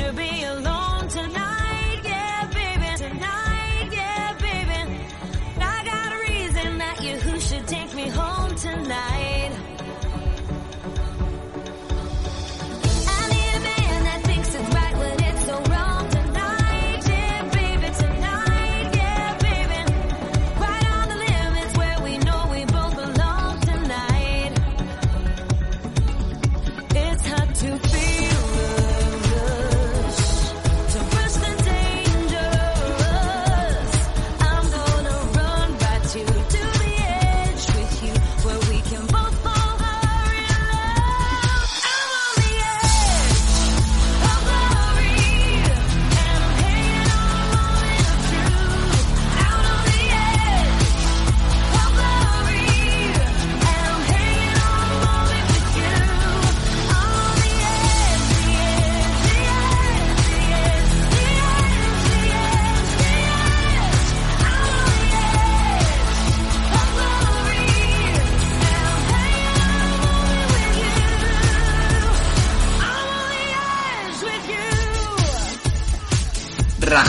Should be alone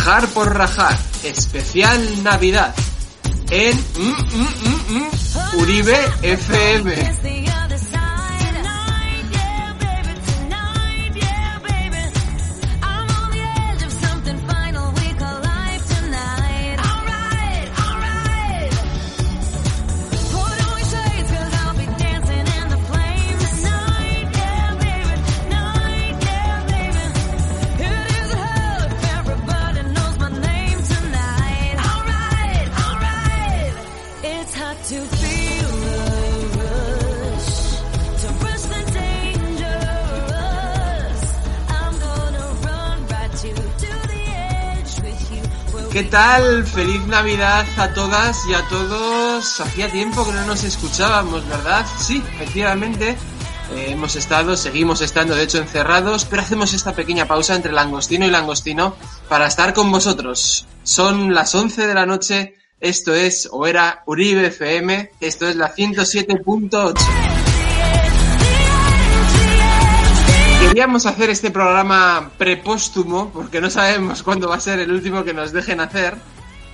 Rajar por rajar, especial Navidad en mm, mm, mm, mm, Uribe FM. ¿Qué tal? Feliz Navidad a todas y a todos. Hacía tiempo que no nos escuchábamos, ¿verdad? Sí, efectivamente. eh, hemos estado, seguimos estando de hecho encerrados, pero hacemos esta pequeña pausa entre langostino y langostino para estar con vosotros. Son las 11 de la noche, esto es, o era Uribe FM, esto es la 107.8. Queríamos hacer este programa prepóstumo, porque no sabemos cuándo va a ser el último que nos dejen hacer.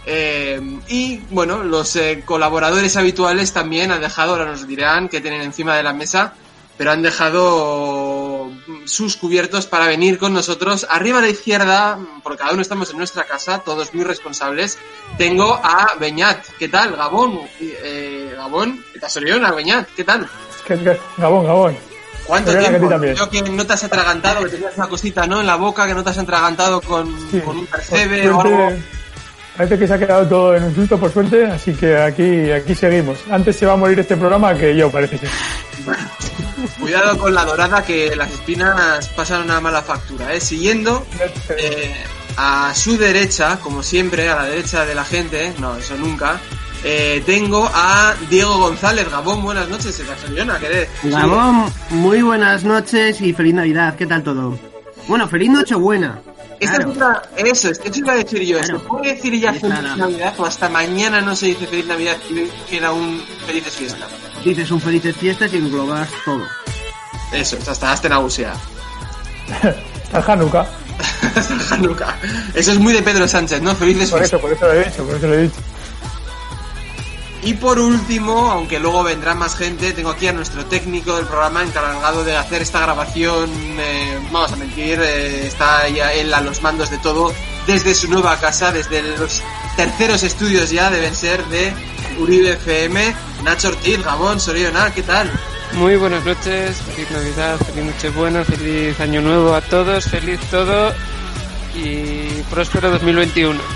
Eh, y bueno, los eh, colaboradores habituales también han dejado, ahora nos dirán que tienen encima de la mesa, pero han dejado sus cubiertos para venir con nosotros. Arriba a la izquierda, porque cada uno estamos en nuestra casa, todos muy responsables, tengo a Beñat. ¿Qué tal, Gabón? Eh, Gabón, ¿qué tal, Beñat? ¿Qué tal? Gabón, Gabón. ¿Cuánto que tiempo? Creo que no te has atragantado, que tenías una cosita, ¿no? En la boca, que no te has atragantado con, Sí, con un percebe o algo. Parece que se ha quedado todo en un susto por suerte, así que aquí, aquí seguimos. Antes se va a morir este programa que yo, parece ser. Cuidado con la dorada, que las espinas pasan una mala factura, ¿eh? Siguiendo eh, a su derecha, como siempre, a la derecha de la gente, no, eso nunca, eh, tengo a Diego González. Gabón, buenas noches, Casoriona, ¿qué Gabón, muy buenas noches y feliz Navidad. ¿Qué tal todo? Bueno, feliz Nochebuena. Esta Claro. es otra, eso, es que eso iba a decir yo. Claro. ¿Se puede decir ya Feliz Navidad o hasta mañana no se dice Feliz Navidad y queda un Felices Fiesta? Dices un felices fiestas y englobas todo. Eso, hasta hasta Nausea. Está el Hanukkah. Hasta Hanukkah. Eso es muy de Pedro Sánchez, ¿no? Felices Por Fiestas. eso, por eso lo he dicho, por eso lo he dicho. Y por último, aunque luego vendrá más gente, tengo aquí a nuestro técnico del programa encargado de hacer esta grabación. eh, vamos a mentir, eh, está ya él a los mandos de todo desde su nueva casa, desde los terceros estudios ya deben ser de Uribe FM. Nacho Ortiz, Gabón, Soriona, ¿qué tal? Muy buenas noches, feliz Navidad, feliz Nochebuena, feliz Año Nuevo a todos, feliz todo y próspero 2021.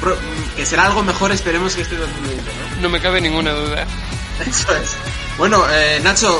Que será algo mejor, esperemos que este 2020, ¿no? No me cabe ninguna duda. Eso es. Bueno, eh, Nacho,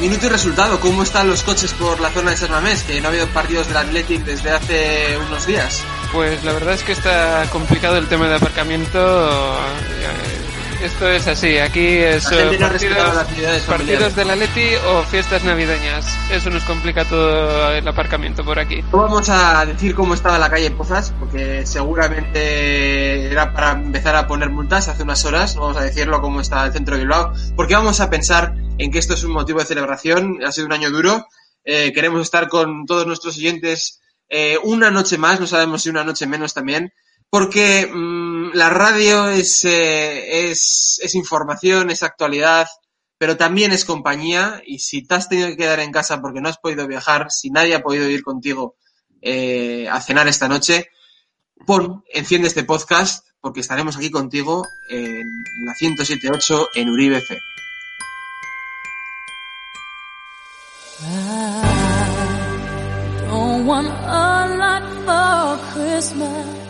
minuto y resultado. ¿Cómo están los coches por la zona de San Mamés? Que no ha habido partidos del Athletic desde hace unos días. Pues la verdad es que está complicado el tema de aparcamiento. eh, Esto es así, aquí es eh, partidos, las partidos del Atleti o fiestas navideñas. Eso nos complica todo el aparcamiento por aquí. No vamos a decir cómo estaba la calle en Pozas, porque seguramente era para empezar a poner multas hace unas horas. No vamos a decirlo cómo está el centro de Bilbao, porque vamos a pensar en que esto es un motivo de celebración. Ha sido un año duro. Eh, queremos estar con todos nuestros oyentes eh, una noche más, no sabemos si una noche menos también, porque mm, la radio es, eh, es, es información, es actualidad, pero también es compañía y si te has tenido que quedar en casa porque no has podido viajar, si nadie ha podido ir contigo eh, a cenar esta noche, pon, enciende este podcast porque estaremos aquí contigo en la 107.8 en Uribe Christmas.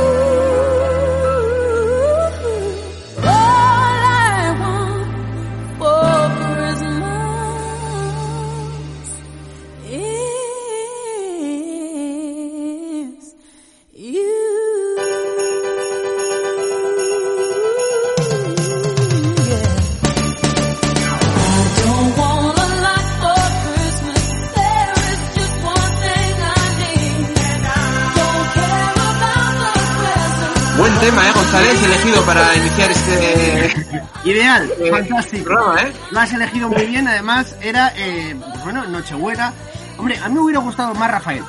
Tema, ¿eh, González? Elegido para iniciar este Ideal, eh, fantástico. programa, ¿eh? Lo has elegido muy bien, además era, eh, pues bueno, Nochebuena. Hombre, a mí me hubiera gustado más Rafael.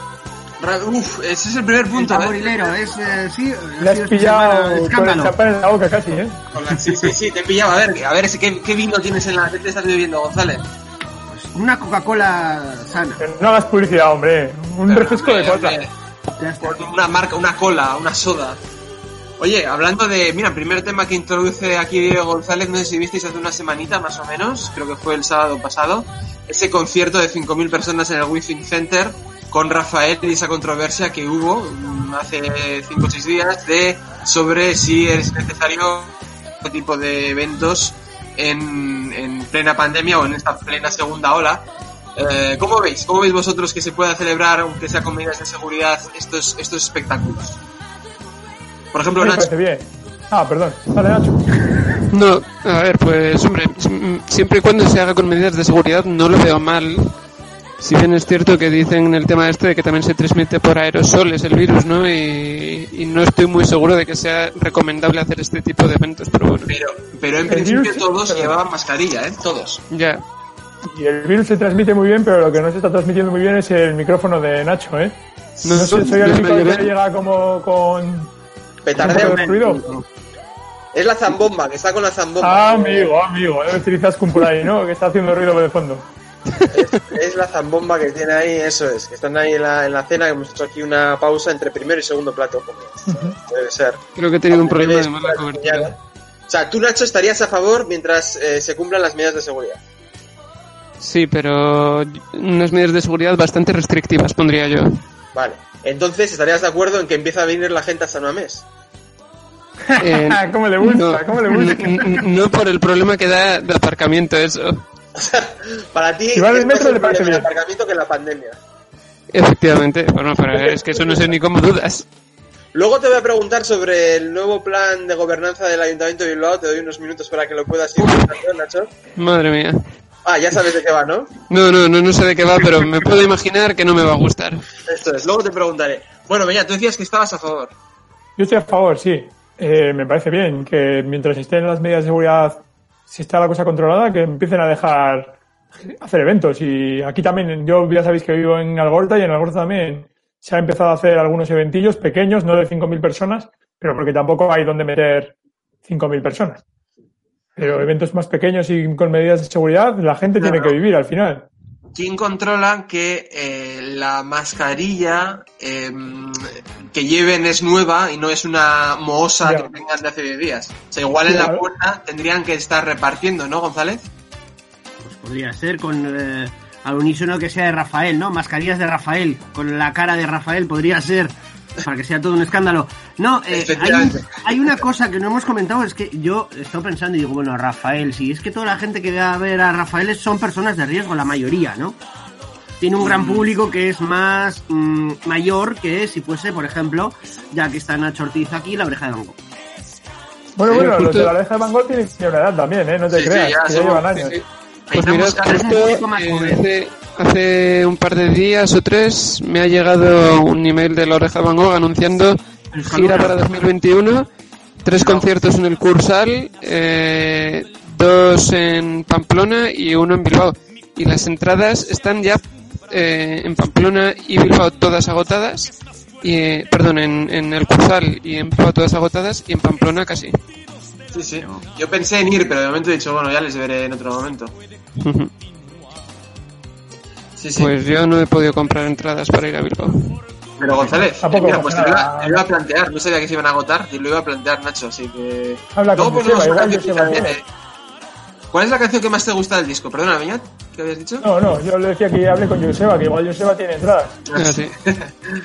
Ra- Uf, ese es el primer El punto, ¿eh? tamborilero, es, eh, sí, Le ha has semana pillado de con el escándalo. en la boca casi, ¿eh? Sí, sí, sí, te he pillado. A ver, a ver, ¿qué, qué vino tienes en la... ¿Qué te estás bebiendo, González? Una Coca-Cola sana. No hagas publicidad, hombre. Un refresco de está. Una marca, una cola, una soda. Oye, hablando de, mira, primer tema que introduce aquí Diego González, no sé si visteis hace una semanita más o menos, creo que fue el sábado pasado, ese concierto de 5.000 personas en el Withing Center con Rafael y esa controversia que hubo mm, hace 5 o 6 días de sobre si es necesario este tipo de eventos en, en plena pandemia o en esta plena segunda ola. Eh, ¿Cómo veis? ¿Cómo veis vosotros que se pueda celebrar, aunque sea con medidas de seguridad, estos, estos espectáculos? Por ejemplo, Nacho, bien. Ah, perdón. Dale, Nacho. No, a ver, pues hombre, si- siempre y cuando se haga con medidas de seguridad no lo veo mal. Si bien es cierto que dicen en el tema este de que también se transmite por aerosoles el virus, ¿no? Y, y no estoy muy seguro de que sea recomendable hacer este tipo de eventos, pero bueno, pero, pero en principio virus- todos llevaban mascarilla, ¿eh? Todos. ya. Y el virus se transmite muy bien, pero lo que no se está transmitiendo muy bien es el micrófono de Nacho, ¿eh? No, sé, soy el no único que llega como con... un Petardeo. Es la zambomba, que está con la zambomba. Ah, amigo, amigo. Debe Izaskun por ahí, ¿no? Que está haciendo ruido de fondo. Es la zambomba que tiene ahí, eso es. Que están ahí en la, en la cena, que hemos hecho aquí una pausa entre primero y segundo plato. Debe ser. Creo que he tenido un problema de mala cobertura. O sea, tú, Nacho, estarías a favor mientras eh, se cumplan las medidas de seguridad. Sí, pero unas medidas de seguridad bastante restrictivas, pondría yo. Vale. Entonces, ¿estarías de acuerdo en que empieza a venir la gente a San Mamés? Eh, ¿Cómo le gusta? no, ¿Cómo le gusta? n- n- no por el problema que da de aparcamiento eso. Para ti, Si va es más metro, el le parece problema del bien. aparcamiento que la pandemia. Efectivamente, bueno, pero es que eso no sé ni cómo dudas. Luego te voy a preguntar sobre el nuevo plan de gobernanza del Ayuntamiento de Bilbao. Te doy unos minutos para que lo puedas ir Nacho. Madre mía. Ah, ya sabes de qué va, ¿no? No, no, no, no sé de qué va, pero me puedo imaginar que no me va a gustar. Esto es, luego te preguntaré. Bueno, Beñat, tú decías que estabas a favor. Yo estoy a favor, sí. Eh, me parece bien que mientras estén las medidas de seguridad, si está la cosa controlada, que empiecen a dejar hacer eventos. Y aquí también, yo ya sabéis que vivo en Algorta y en Algorta también se ha empezado a hacer algunos eventillos pequeños, no de 5.000 personas, pero porque tampoco hay donde meter 5.000 personas. Pero eventos más pequeños y con medidas de seguridad, la gente tiene que vivir al final. ¿Quién controla que eh, la mascarilla eh, que lleven es nueva y no es una mohosa Ya. que tengan de hace 10 días? O sea, igual en la puerta tendrían que estar repartiendo, ¿no, González? Pues podría ser con eh, al unísono que sea de Rafael, ¿no? Mascarillas de Rafael, con la cara de Rafael, podría ser. Para que sea todo un escándalo. No, eh, hay, un- Efectivamente. hay una cosa que no hemos comentado, es que yo estoy pensando y digo, bueno, Rafael, si es que toda la gente que va a ver a Rafael son personas de riesgo, la mayoría, ¿no? Tiene un Mm. gran público que es más mm, mayor que si fuese, por ejemplo, ya que está Nacho Ortiz aquí, la oreja de Banco. Bueno, Sí, bueno, los de la oreja de Van Gogh tienen una edad también, ¿eh? No te Sí, sí, creas, ya que ya llevan años. sí, sí. Pues mira, estamos- es un justo, público más eh, joven. Hace, un par de días o tres me ha llegado un email de la Oreja Van Gogh anunciando gira para 2021, tres conciertos en el Cursal, eh, dos en Pamplona y uno en Bilbao. Y las entradas están ya eh, en Pamplona y Bilbao todas agotadas. Y, eh, perdón, en, en el Cursal y en Bilbao todas agotadas y en Pamplona casi. Sí, sí. Yo pensé en ir, pero de momento he dicho, bueno, ya les veré en otro momento. Sí, sí. Pues yo no he podido comprar entradas para ir a Bilbao. pero González, mira, pues te lo, iba, nada. te lo iba a plantear, no sabía que se iban a agotar, y lo iba a plantear Nacho, así que... Habla Luego con ponemos una canción también, eh. ¿Cuál es la canción que más te gusta del disco? Perdona, Beñat, ¿qué habías dicho? No, no, yo le decía que hable con Joseba, que igual Joseba tiene entradas. Ah, sí.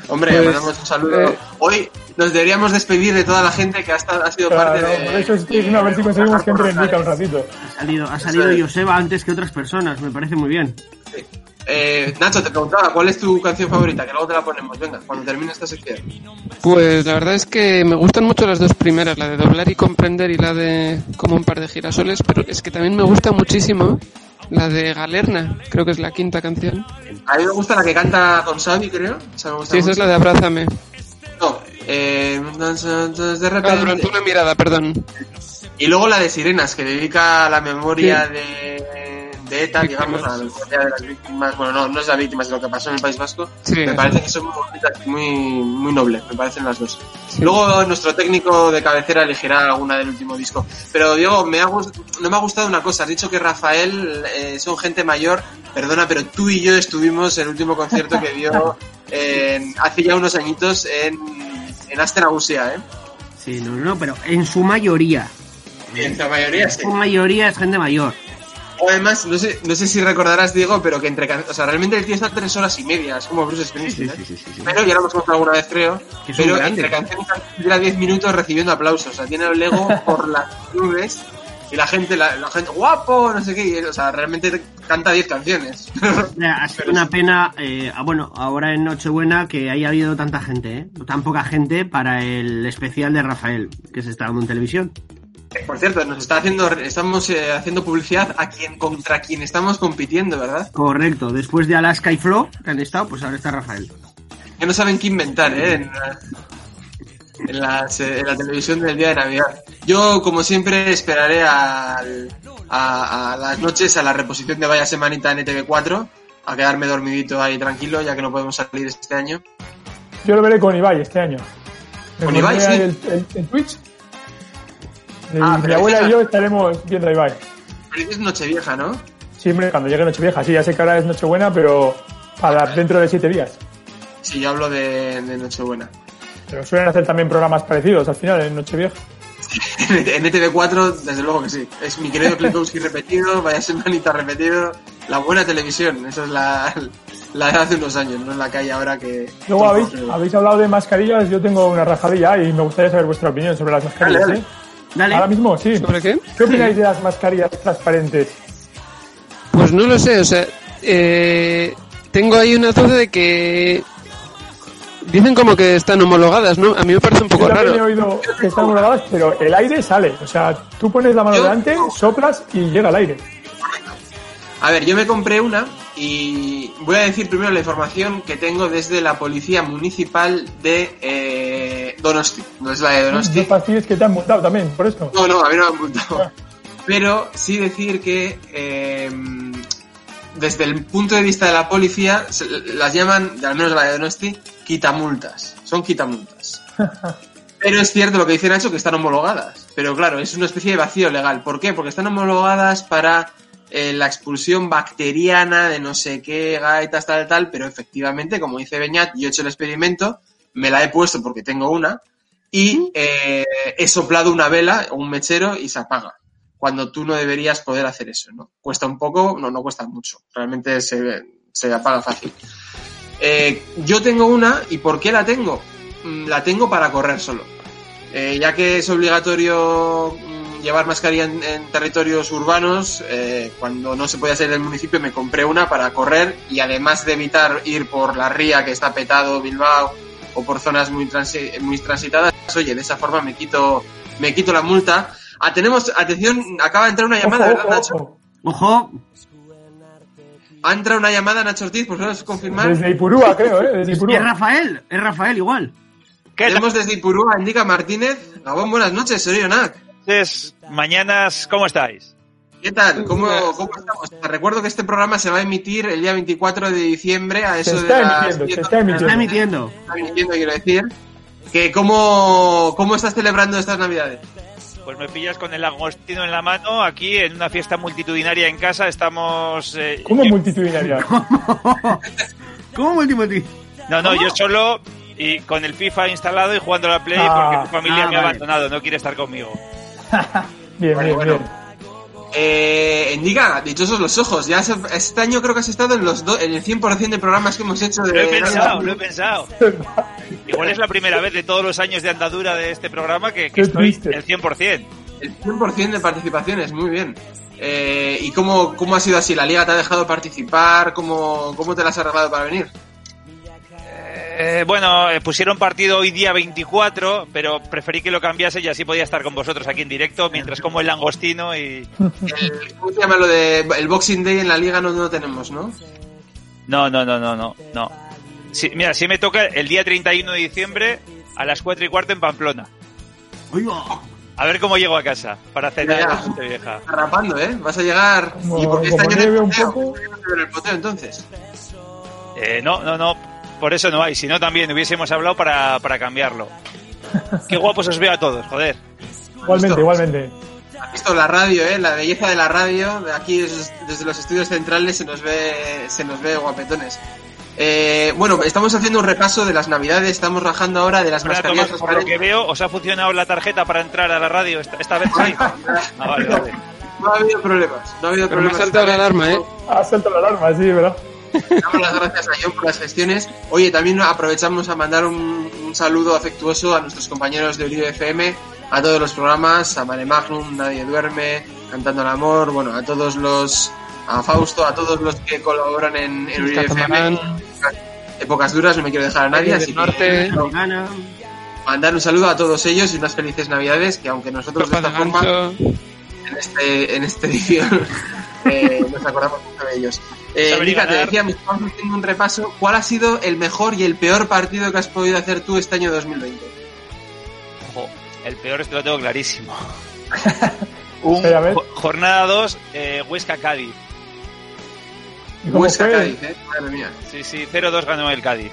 Hombre, Pues, mandamos un saludo. eh, Hoy nos deberíamos despedir de toda la gente que ha, estado, ha sido Claro, parte de... por eso estoy diciendo a ver si conseguimos que entre en un ratito. Ha salido, ha salido. Joseba antes que otras personas, me parece muy bien. Eh, Nacho, te preguntaba, ¿cuál es tu canción favorita? Que luego te la ponemos, venga, cuando termine esta sección. Pues la verdad es que me gustan mucho las dos primeras, la de doblar y comprender y la de como un par de girasoles, pero es que también me gusta muchísimo la de Galerna, creo que es la quinta canción. A mí me gusta la que canta con Sabi, creo. Esa me gusta Sí, esa es la de Abrázame. No, eh, de Ah, repente... durante una mirada, perdón. Y luego la de Sirenas, que dedica a la memoria de, de ETA, digamos, a la memoria de las víctimas. Bueno, no, no es la víctima, es lo que pasó en el País Vasco. Sí, me parece que son muy muy, nobles, me parecen las dos. Sí. Luego nuestro técnico de cabecera elegirá alguna del último disco. Pero Diego, me ha, no me ha gustado una cosa. Has dicho que Rafael eh, son gente mayor. Perdona, pero tú y yo estuvimos en el último concierto que dio hace ya unos añitos en, en Aster Agusia, ¿eh? Sí, no, no, pero en su mayoría. En la mayoría En su mayoría es gente mayor. Además, no sé, no sé si recordarás, Diego, pero que entre o sea, realmente el tío está tres horas y media, es como Bruce Springsteen, ¿eh? sí, sí, sí. Pero ya lo hemos contado alguna vez, creo. Pero grande. entre canción dura 10 minutos recibiendo aplausos. O sea, tiene el ego por las nubes y la gente, la, la gente, guapo, no sé qué. o sea, realmente canta 10 canciones. Ha sido una pena, eh, ah, bueno, ahora en Nochebuena que haya habido tanta gente, ¿eh? Tan poca gente para el especial de Rafael que se está dando en televisión. Por cierto, nos está haciendo, estamos eh, haciendo publicidad a quien, contra quien estamos compitiendo, ¿verdad? Correcto, después de Alaska y Flo, que han estado, pues ahora está Rafael. Que no saben qué inventar, ¿eh? En, la- en las, eh, en la televisión del día de Navidad. Yo, como siempre, esperaré al- a, a las noches a la reposición de Vaya Semanita en ETV4, a quedarme dormidito ahí tranquilo, ya que no podemos salir este año. Yo lo veré con Ibai este año. ¿Con Ibai, sí? el- el Twitch. Y Ah, mi abuela y yo estaremos viendo a Ibai. Pero es Nochevieja, ¿no? Siempre cuando llegue Nochevieja. Sí, ya sé que ahora es Nochebuena, pero para dentro de siete días. Sí, yo hablo de, de Nochebuena. Pero suelen hacer también programas parecidos al final en Nochevieja. en ETV4, desde luego que sí. Es mi querido Klikowski repetido, Vaya Semanita repetido. La buena televisión, esa es la, la de hace unos años, no es la que hay ahora que... Luego habéis, habéis hablado de mascarillas, yo tengo una rajadilla y me gustaría saber vuestra opinión sobre las mascarillas. Dale, dale. ¿eh? Dale. Ahora mismo, sí. ¿Sobre qué? ¿Qué opináis de las mascarillas transparentes? Pues no lo sé, o sea, eh, tengo ahí una duda de que dicen como que están homologadas, ¿no? A mí me parece un poco Yo también he raro. oído que están homologadas, pero el aire sale. O sea, tú pones la mano Yo- delante, soplas y llega el aire. A ver, yo me compré una y voy a decir primero la información que tengo desde la Policía Municipal de eh, Donosti. No es la de No Donosti. fastidies que te han multado también, por esto. No, no, a mí no me han multado. Pero sí decir que eh, desde el punto de vista de la policía, las llaman, al menos la de Donosti, quitamultas. Son quitamultas. Pero es cierto lo que dice Nacho, que están homologadas. Pero claro, es una especie de vacío legal. ¿Por qué? Porque están homologadas para eh, la expulsión bacteriana de no sé qué gaitas, tal, tal. Pero efectivamente, como dice Beñat, yo he hecho el experimento, me la he puesto porque tengo una, y eh, he soplado una vela o un mechero y se apaga. Cuando tú no deberías poder hacer eso, ¿no? Cuesta un poco, no, no cuesta mucho. Realmente se, se apaga fácil. Eh, yo tengo una, ¿y por qué la tengo? Mm, La tengo para correr solo. Eh, ya que es obligatorio mm, llevar mascarilla en, en territorios urbanos, eh, cuando no se podía salir del municipio me compré una para correr y además de evitar ir por la ría que está petado Bilbao o por zonas muy, transi- muy transitadas, oye, de esa forma me quito, me quito la multa. Ah, tenemos, atención, acaba de entrar una llamada, Ojo, ¿verdad, Nacho? ojo. Ojo, Ha entrado una llamada, Nacho Ortiz, por favor, confirmar. Desde Ipurúa, creo, ¿eh? Desde es Ipurúa. Rafael, es Rafael igual. Tenemos desde Ipurúa, Indica Martínez. Gabón, buenas noches, soy Onac. Entonces, mañanas, ¿cómo estáis? ¿Qué tal? ¿Cómo, ¿Cómo estamos? Te recuerdo que este programa se va a emitir el día 24 de diciembre a eso Se de está las emitiendo, 10 se está Se emitiendo. está emitiendo. Se está emitiendo, quiero decir. Que cómo, ¿Cómo estás celebrando estas navidades? Pues me pillas con el agostino en la mano, aquí en una fiesta multitudinaria en casa. Estamos. eh, ¿Cómo yo- multitudinaria? ¿Cómo multimoti? No, no, yo solo y con el FIFA instalado y jugando a la Play Ah. porque mi familia Ah, me ha vale. abandonado, no quiere estar conmigo. Bien, Bueno, bien, bueno. bien. Eh, Indica, dichosos los ojos. Ya este año creo que has estado en los do- en el 100% de programas que hemos hecho de Lo he pensado, lo he pensado. Igual es la primera vez de todos los años de andadura de este programa que, que Qué estoy triste. el 100%. El 100% de participaciones, muy bien. Eh, ¿Y cómo, cómo ha sido así? ¿La liga te ha dejado participar? ¿Cómo, cómo te la has arreglado para venir? Eh, bueno, eh, pusieron partido hoy día 24, pero preferí que lo cambiase y así podía estar con vosotros aquí en directo mientras como el langostino y... El- ¿Cómo se llama lo de el Boxing Day en la liga? No, no tenemos, ¿no? No, no, no, no, no, no. Sí, mira, sí me toca el día 31 de diciembre a las 4 y cuarto en Pamplona. A ver cómo llego a casa para cenar Ya. en la Noche vieja. Está rapando, ¿eh? Vas a llegar... Como- ¿Y por qué este no poteo? poco. ¿Por qué no ven el poteo entonces? Eh, no, no, no, por eso no hay. Si no, también hubiésemos hablado para, para cambiarlo. Qué guapos os veo a todos, joder. Igualmente, igualmente. Has visto la radio, ¿eh? La belleza de la radio. Aquí des- desde los estudios centrales se nos ve, se nos ve guapetones. Eh, bueno, estamos haciendo un repaso de las navidades. Estamos rajando ahora de las Ahora, mascarillas Tomás, por lo que veo, ¿os ha funcionado la tarjeta para entrar a la radio esta, esta vez? Sí. Ah, vale, vale. No ha habido problemas. No ha habido Pero me ha problemas. saltado la alarma, ¿eh? Ha saltado la alarma, sí, ¿verdad? Damos las gracias a John por las gestiones. Oye, también aprovechamos a mandar un, un saludo afectuoso a nuestros compañeros de Uribe FM, a todos los programas, a Mare Magnum, Nadie Duerme, Cantando el Amor, bueno, a todos los, a Fausto, a todos los que colaboran en, en Uribe FM. Épocas duras, no me quiero dejar a nadie, así que Norte. gana. mandar un saludo a todos ellos y unas felices navidades, que aunque nosotros de esta de forma en, este, en esta edición eh, nos acordamos mucho de ellos. Eh, Mica, te decía, estamos haciendo un repaso. ¿Cuál ha sido el mejor y el peor partido que has podido hacer tú este año 2020? Ojo, el peor es que lo tengo clarísimo. Un, jo- jornada 2, eh, Huesca-Cádiz. ¿Y cómo Huesca fue? Cádiz, ¿eh? Madre mía. Sí, sí, 0-2 ganó el Cádiz.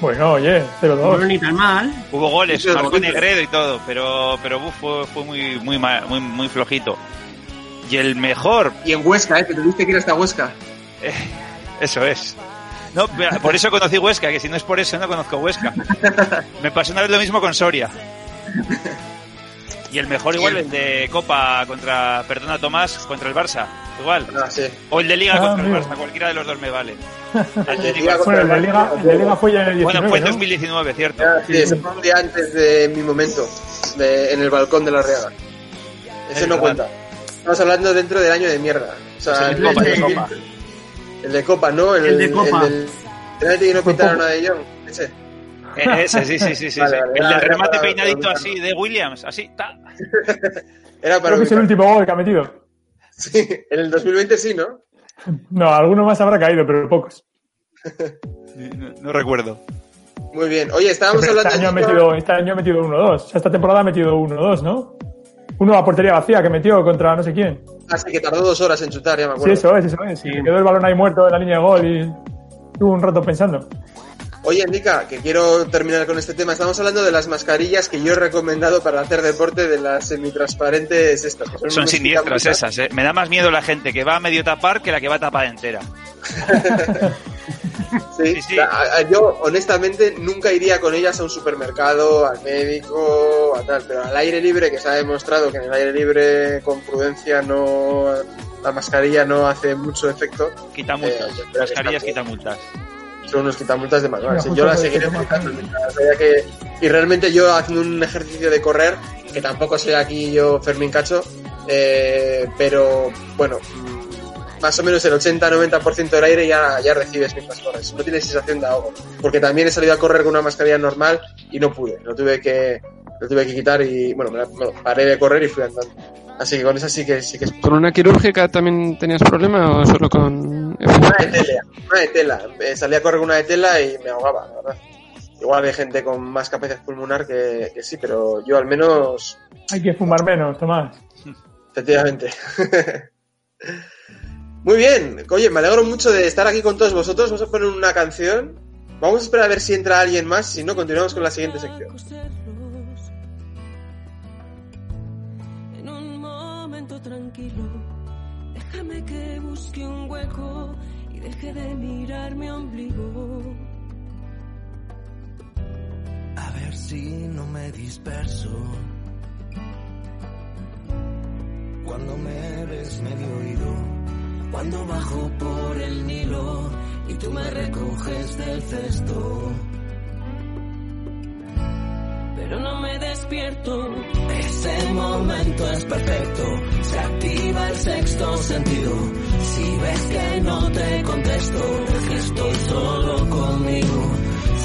Bueno, oye, No 0-2. ni tan mal. Hubo goles, marcó. Negredo y todo, pero, pero uf, fue, fue muy, muy, ma- muy, muy flojito. Y el mejor, Y en Huesca, ¿eh? Que tuviste que ir hasta Huesca. eh, eso es. No, por eso conocí Huesca, que si no es por eso no conozco Huesca. Me pasó una vez lo mismo con Soria. Y el mejor igual el de Copa contra, perdona Tomás, contra el Barça, igual. Ah, sí. O el de Liga Ah, contra el. Barça, cualquiera de los dos me vale. El de Liga Bueno, el de Liga, el de Liga fue ya en el 19, Bueno, fue en ¿no? 2019, cierto. Ah, sí, ese fue un día antes de mi momento, de- en el balcón de la Riaga. Ese Es no verdad. cuenta. Estamos hablando dentro del año de mierda. O sea, el de Copa, el de Copa. El de Copa, ¿no? El de Copa. El del penalti que no pitaron a De Jong. Ese. Eh, Ese, sí, sí, sí, sí. Vale, sí. vale, el era- del era remate peinadito así de Williams, así, ta. Era para Creo que es el último gol que ha metido. Sí, en el 2020 sí, ¿no? No, alguno más habrá caído, pero pocos. No, no recuerdo. Muy bien. Oye, estábamos Pero hablando este, año ha de- metido, este año ha metido 1-2. O sea, esta temporada ha metido 1-2, ¿no? Uno a portería vacía que metió contra no sé quién. Así que tardó dos horas en chutar, ya me Sí, acuerdo. eso es, eso es. Sí. Quedó el balón ahí muerto en la línea de gol y estuvo un rato pensando. Oye, Nica, que quiero terminar con este tema. Estamos hablando de las mascarillas que yo he recomendado para hacer deporte de las semitransparentes estas. que Son unos siniestras esas, ¿eh? Me da más miedo la gente que va a medio tapar que la que va tapada entera. Sí, Sí, sí. a- a- yo honestamente nunca iría con ellas a un supermercado, al médico, a tal, pero al aire libre, que se ha demostrado que en el aire libre con prudencia no la mascarilla no hace mucho efecto, Quita Eh, multas. que Mascarillas quita multas. son unos quitamultas de manual. Sí, yo la seguiré aplicando que y realmente yo haciendo un ejercicio de correr, que tampoco soy aquí yo Fermín Cacho, eh, pero bueno, más o menos el 80-90% del aire ya, ya recibes mientras corres. No tienes sensación de ahogo. Porque también he salido a correr con una mascarilla normal y no pude. Lo tuve que, lo tuve que quitar y bueno, me la- bueno, paré de correr y fui andando. Así que con esa sí que sí que es ¿Con una quirúrgica también tenías problema o solo con Una de tela, una de tela. Eh, salí a correr con una de tela y me ahogaba, la verdad. Igual hay gente con más capacidad pulmonar que, que sí, pero yo al menos, Hay que fumar menos, Tomás. efectivamente. Muy bien, oye, me alegro mucho de estar aquí con todos vosotros. Vamos a poner una canción. Vamos a esperar a ver si entra alguien más, si no, continuamos con la siguiente sección. En un momento tranquilo, déjame que busque un hueco y deje de mirar mi ombligo. A ver si no me disperso. Cuando me ves medio oído, cuando bajo por el Nilo y tú me recoges del cesto. Pero no me despierto. Ese momento es perfecto, se activa el sexto sentido. Si ves que no te contesto, es que estoy solo conmigo.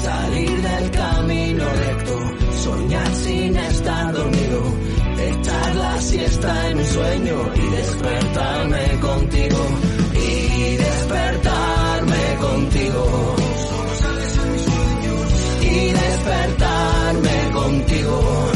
Salir del camino recto, soñar sin estar dormido, echar la siesta en un sueño y despertarme contigo. Y despertarme contigo. Y despertarme contigo.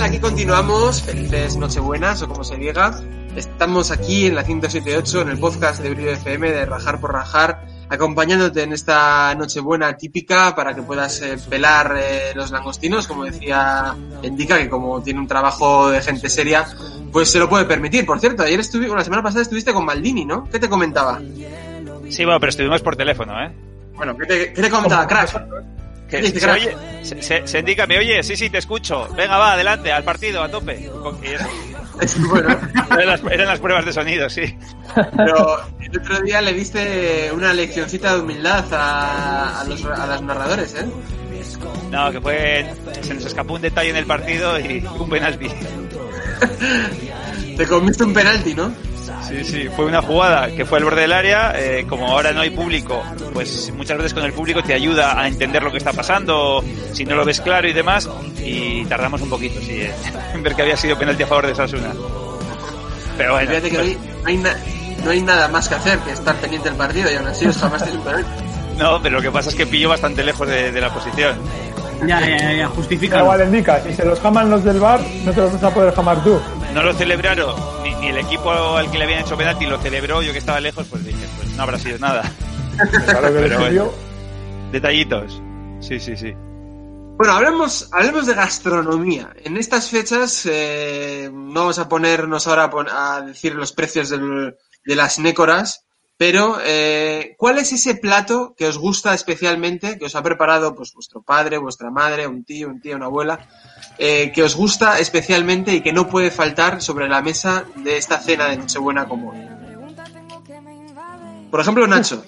Aquí continuamos, felices Nochebuenas o como se diga. Estamos aquí en la 1078 en el podcast de Brillo FM de Rajar por Rajar, acompañándote en esta Nochebuena típica para que puedas eh, pelar eh, los langostinos, como decía Indica, que como tiene un trabajo de gente seria, pues se lo puede permitir. Por cierto, ayer estuve, bueno, la semana pasada estuviste con Maldini, ¿no? ¿Qué te comentaba? Sí, bueno, pero estuvimos por teléfono, ¿eh? Bueno, ¿qué te, qué te comentaba, Crash? Se, oye, se, se- se indica, me oye, sí, sí, te escucho. Venga, va, adelante, al partido, a tope. Con- y eso. bueno, Eran las, eran las pruebas de sonido, sí. Pero el otro día le diste una leccioncita de humildad a, a los, a los narradores, ¿eh? No, que fue. Se nos escapó un detalle en el partido y un penalti. Te comiste un penalti, ¿no? Sí, sí, fue una jugada que fue al borde del área. eh, como ahora no hay público, pues muchas veces con el público te ayuda a entender lo que está pasando, si no lo ves claro y demás. Y tardamos un poquito, sí, eh, en ver que había sido penalti a favor de Sasuna. Pero bueno, Fíjate que hoy no hay, na- no hay nada más que hacer que estar pendiente del partido y aún así os un penalti. no, pero lo que pasa es que pilló bastante lejos de, de la posición. Ya, ya, ya, justifica. igual indica, si se los jaman los del bar, no te los vas a poder jamar tú. No lo celebraron, ni, ni el equipo al que le habían hecho penalti lo celebró, yo que estaba lejos, pues dije, pues no habrá sido nada. Claro que Pero bueno. Detallitos. Sí, sí, sí. Bueno, hablemos, hablemos de gastronomía. En estas fechas eh, no vamos a ponernos ahora a, pon- a decir los precios del- de las nécoras, pero eh, ¿cuál es ese plato que os gusta especialmente, que os ha preparado pues vuestro padre, vuestra madre, un tío, un tío, una abuela, eh, que os gusta especialmente y que no puede faltar sobre la mesa de esta cena de Nochebuena hoy? Por ejemplo, Nacho.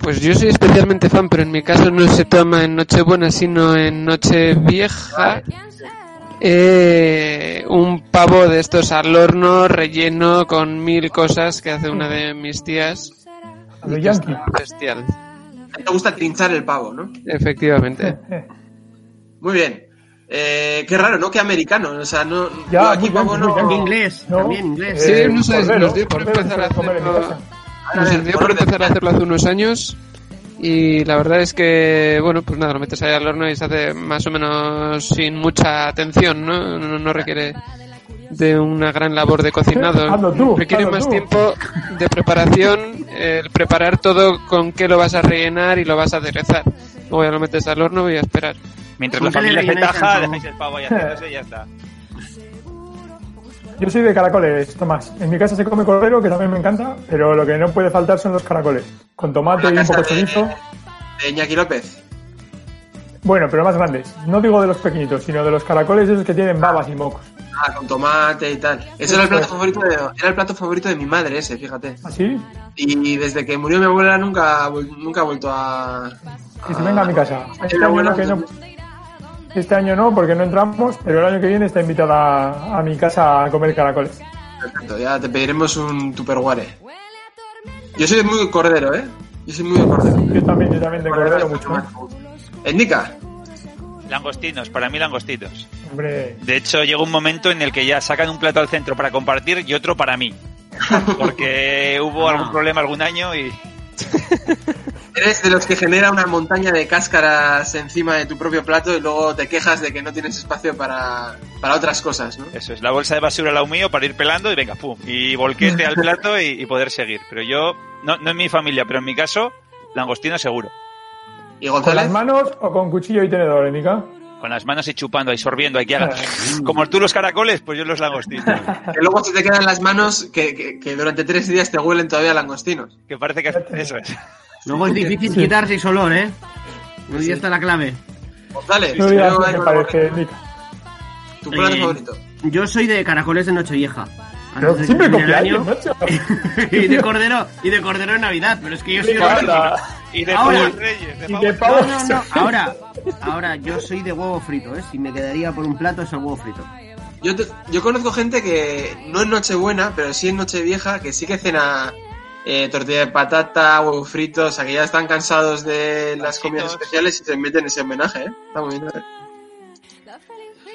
Pues yo soy especialmente fan, pero en mi caso no se toma en Nochebuena, sino en Nochevieja. Eh, un pavo de estos al horno, relleno con mil cosas que hace una de mis tías. A lo que yankee. Bestial, Te gusta trinchar el pavo, ¿no? efectivamente. Muy bien. Eh, qué raro, ¿no? Qué americano. O sea, no. Ya, yo aquí muy pavo no. yankee. Inglés, No, también inglés. Sí, eh, no sé, cordero, nos dio por empezar a Nos dio por empezar hacerlo hace unos años y la verdad es que, bueno, pues nada, lo metes ahí al horno y se hace más o menos sin mucha atención, ¿no? No, no requiere de una gran labor de cocinado. Tú, requiere más tú. tiempo de preparación, el preparar todo con qué lo vas a rellenar y lo vas a aderezar. Luego ya lo metes al horno y a esperar. Mientras ¿Con la familia se taja, dejáis el pavo haciéndose y ya está. Yo soy de caracoles, Tomás. En mi casa se come cordero, que también me encanta, pero lo que no puede faltar son los caracoles. Con tomate y un poco de chorizo. de Iñaki López. Bueno, pero más grandes. No digo de los pequeñitos, sino de los caracoles esos que tienen babas y mocos. Ah, con tomate y tal. Ese era el plato favorito de, era el plato favorito de mi madre ese, fíjate. ¿Así? Y desde que murió mi abuela nunca, nunca ha vuelto a... Que se venga a mi casa. Este año que no. Este año no, porque no entramos, pero el año que viene está invitada a mi casa a comer caracoles. Perfecto, ya te pediremos un tupperware. Yo soy muy cordero, ¿eh? Yo soy muy de cordero. Yo también, yo también de cordero mucho. Indica. Langostinos, para mí langostinos. Hombre, De hecho, llega un momento en el que ya sacan un plato al centro para compartir y otro para mí. Porque hubo algún problema algún año y Eres de los que genera una montaña de cáscaras encima de tu propio plato y luego te quejas de que no tienes espacio para, para otras cosas, ¿no? eso es, la bolsa de basura la mío para ir pelando y venga, pum, y volquete al plato y, y poder seguir. Pero yo, no, no en mi familia, pero en mi caso, langostino seguro. ¿Y ¿con las González? manos o con cuchillo y tenedor, Nica? Con las manos y chupando ahí, sorbiendo, ahí que haga. Como tú los caracoles, pues yo los langostinos. Que luego se te quedan las manos que, que, que durante tres días te huelen todavía a langostinos. Que parece que eso es. Luego es difícil quitarse ese olor, ¿eh? Ahí está la clave. González, No creo que parece, Nica. tu plato Eh, favorito. Yo soy de caracoles de Nochevieja. Pero de siempre año. y de cordero y de cordero en Navidad, pero es que yo soy de. Y de Ahora. pavos reyes, de Y de. No, no, no. Ahora, ahora yo soy de huevo frito, ¿eh? Si me quedaría por un plato es el huevo frito. Yo, te- yo conozco gente que no en Nochebuena, pero sí en Nochevieja, que sí que cena eh, tortilla de patata, huevos fritos, o sea que ya están cansados de las comidas especiales y se meten ese homenaje, ¿eh? Está muy bien. ¿eh?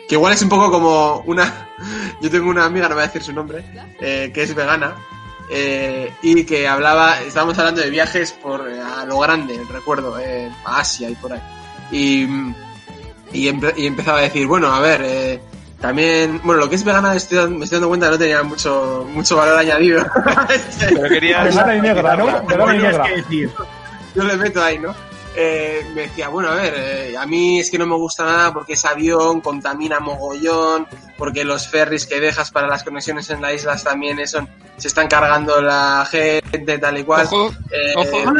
Que igual es un poco como una... Yo tengo una amiga, no voy a decir su nombre, eh, que es vegana. eh, y que hablaba, estábamos hablando de viajes por eh, a lo grande, recuerdo, eh, a Asia y por ahí. Y, y, empe- y empezaba a decir, bueno, a ver, eh, también, bueno, lo que es vegana estoy me estoy dando cuenta que no tenía mucho, mucho valor añadido. Pero querías... Vegana y negra, ¿no? Vegana y negra. Yo le meto ahí, ¿no? Eh, me decía, bueno, a ver, eh, a mí es que no me gusta nada porque ese avión contamina mogollón, porque los ferries que dejas para las conexiones en las islas también eso, se están cargando la gente, tal y cual. Ojo, Eh, ojo.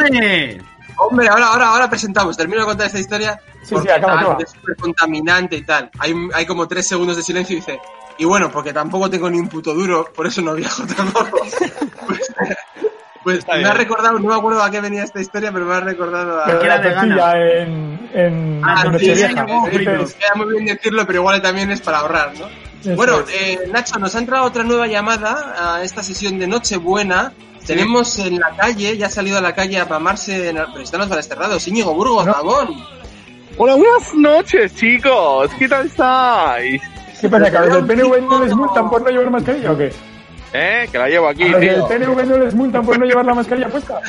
¡Hombre! Ahora, ahora, ahora presentamos, termino de contar esta historia Sí, porque sí, acaba, tal, acaba. es súper contaminante y tal. Hay, hay como tres segundos de silencio y dice, y bueno, porque tampoco tengo ni un puto duro, por eso no viajo tampoco. pues pues me bien. ha recordado, no me acuerdo a qué venía esta historia, pero me ha recordado a... Que era la en, en Ah, sí, sí, frito. sí, queda muy bien decirlo, pero igual también es para ahorrar, ¿no? Eso Bueno, es. eh, Nacho, nos ha entrado otra nueva llamada a esta sesión de Nochebuena. Tenemos en la calle, ya ha salido a la calle a mamarse, en, pero están los desterrados. Íñigo Burgos, No. Gabón. Hola, buenas noches, chicos. ¿Qué tal estáis? ¿Qué pasa? ¿Que a los del PNV no les multan por no llevar mascarilla o qué? ¿Eh? Que la llevo aquí, ¿A los del tío. PNV no les multan por no llevar la mascarilla puesta?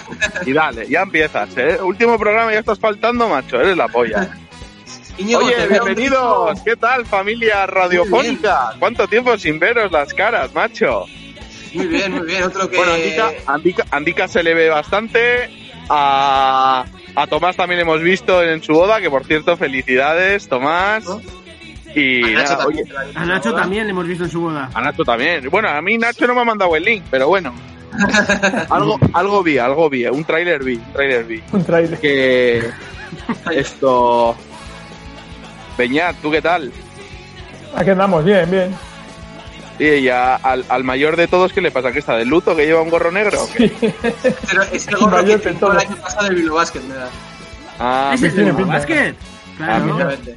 Y dale, ya empiezas, ¿eh? Último programa, ya estás faltando, macho. Eres la polla. Íñigo, te Oye, bienvenidos. ¿Qué tal, familia radiofónica? ¿Cuánto tiempo sin veros las caras, macho? Muy bien, muy bien. Otro que... Bueno, Andica, Andica, Andica se le ve bastante. A, a Tomás también hemos visto en su boda, que por cierto, felicidades, Tomás. Y A Nacho nada, también. oye, A Nacho también le hemos visto en su boda. a Nacho también. Bueno, a mí Nacho no me ha mandado el link, pero bueno. algo, algo vi, algo vi, un tráiler vi, un tráiler vi. Un trailer. Que esto... Beñat, ¿tú qué tal? Aquí andamos, bien, bien. Y ya al, al mayor de todos, ¿qué le pasa? ¿Que está de luto? ¿Que lleva un gorro negro? o qué? Pero ese gorro que pintó el año pasado del Bilbao Basket, me da. Ah, ¿Ese es tiene el pinta. básquet? Claro. Efectivamente.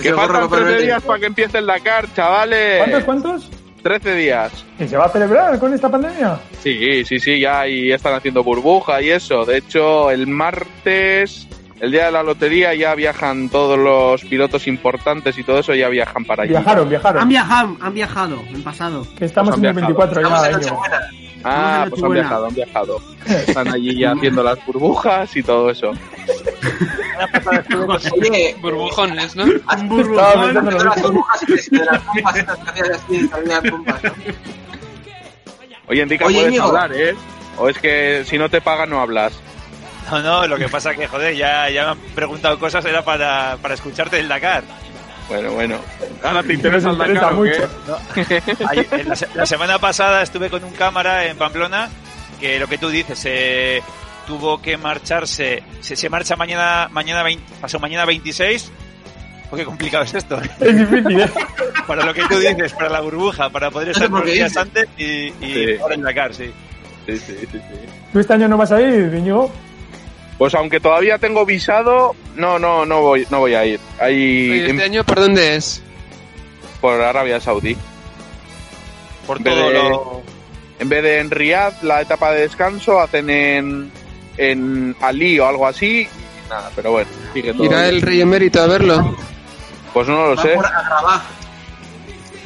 que faltan que 13 permite- días para que empiece el Dakar, chavales. ¿Cuántos, cuántos? 13 días. ¿Y se va a celebrar con esta pandemia? Sí, sí, sí, ya y están haciendo burbuja y eso. De hecho, el martes, el día de la lotería, ya viajan todos los pilotos importantes y todo eso, ya viajan para allí. Viajaron, Han viajaron. viajado, han viajado en pasado. Que estamos Pues han en el viajado. 24 Estamos ya, en. Ah, pues han viajado, han viajado. Están allí ya haciendo las burbujas y todo eso. Oye, Burbujones, ¿no? Un burbujón. de las burbujas, de las pompas estas que hacías así, salían pompas, ¿no? Oye, Enrica, Oye, puedes hablar, ¿eh? O es que si no te pagan no hablas. No, no, lo que pasa que, joder, ya, ya me han preguntado cosas, era para, para escucharte del Dakar. Bueno, bueno. Ahora te interesa el Dakar, ¿o qué? mucho. Ayer- la, se- la semana pasada estuve con un cámara en Pamplona que lo que tú dices, eh, tuvo que marcharse, se, se marcha mañana, mañana 20, pasó mañana 26. Oh, qué complicado es esto. Es difícil, ¿eh? Para lo que tú dices, para la burbuja, para poder estar por unos días antes y, y Sí. ahora en Dakar, sí. Sí, sí, sí, sí. ¿Tú este año no vas a ir, Íñigo? Pues aunque todavía tengo visado, no, no, no voy, no voy a ir. Ahí Oye, ¿Este año por dónde es? por Arabia Saudí. Por En vez todo de- lo... En vez de en Riyadh, la etapa de descanso, hacen en, en Ali o algo así. Y nada, pero bueno, sigue todo. ¿Irá bien. el rey emérito a verlo? Pues no lo Van sé. por Agrabá,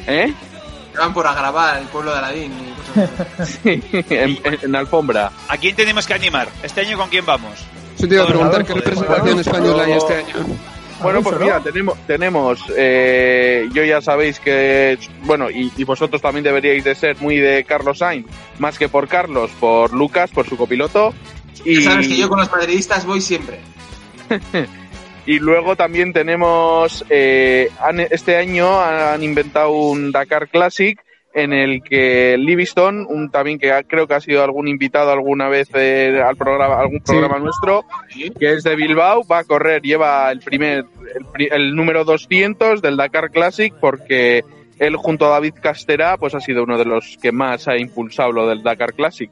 ¿Eh? van por Agrabá, el pueblo de Aladín y cosas así. en, en- en alfombra. ¿A quién tenemos que animar? ¿Este año con quién vamos? Yo te iba a preguntar qué Joder, representación joder. española hay este año. Bueno, pues mira, tenemos, tenemos eh, yo ya sabéis que, bueno, y, y vosotros también deberíais de ser muy de Carlos Sainz, más que por Carlos, por Lucas, por su copiloto. Y, Ya sabes que yo con los madridistas voy siempre. y luego también tenemos, eh, han- este año han inventado un Dakar Classic en el que Livingston, un también que ha- creo que ha sido algún invitado alguna vez eh, al programa, algún programa nuestro, que es de Bilbao, va a correr, lleva el primer, el, número 200 del Dakar Classic porque él junto a David Castera pues ha sido uno de los que más ha impulsado lo del Dakar Classic.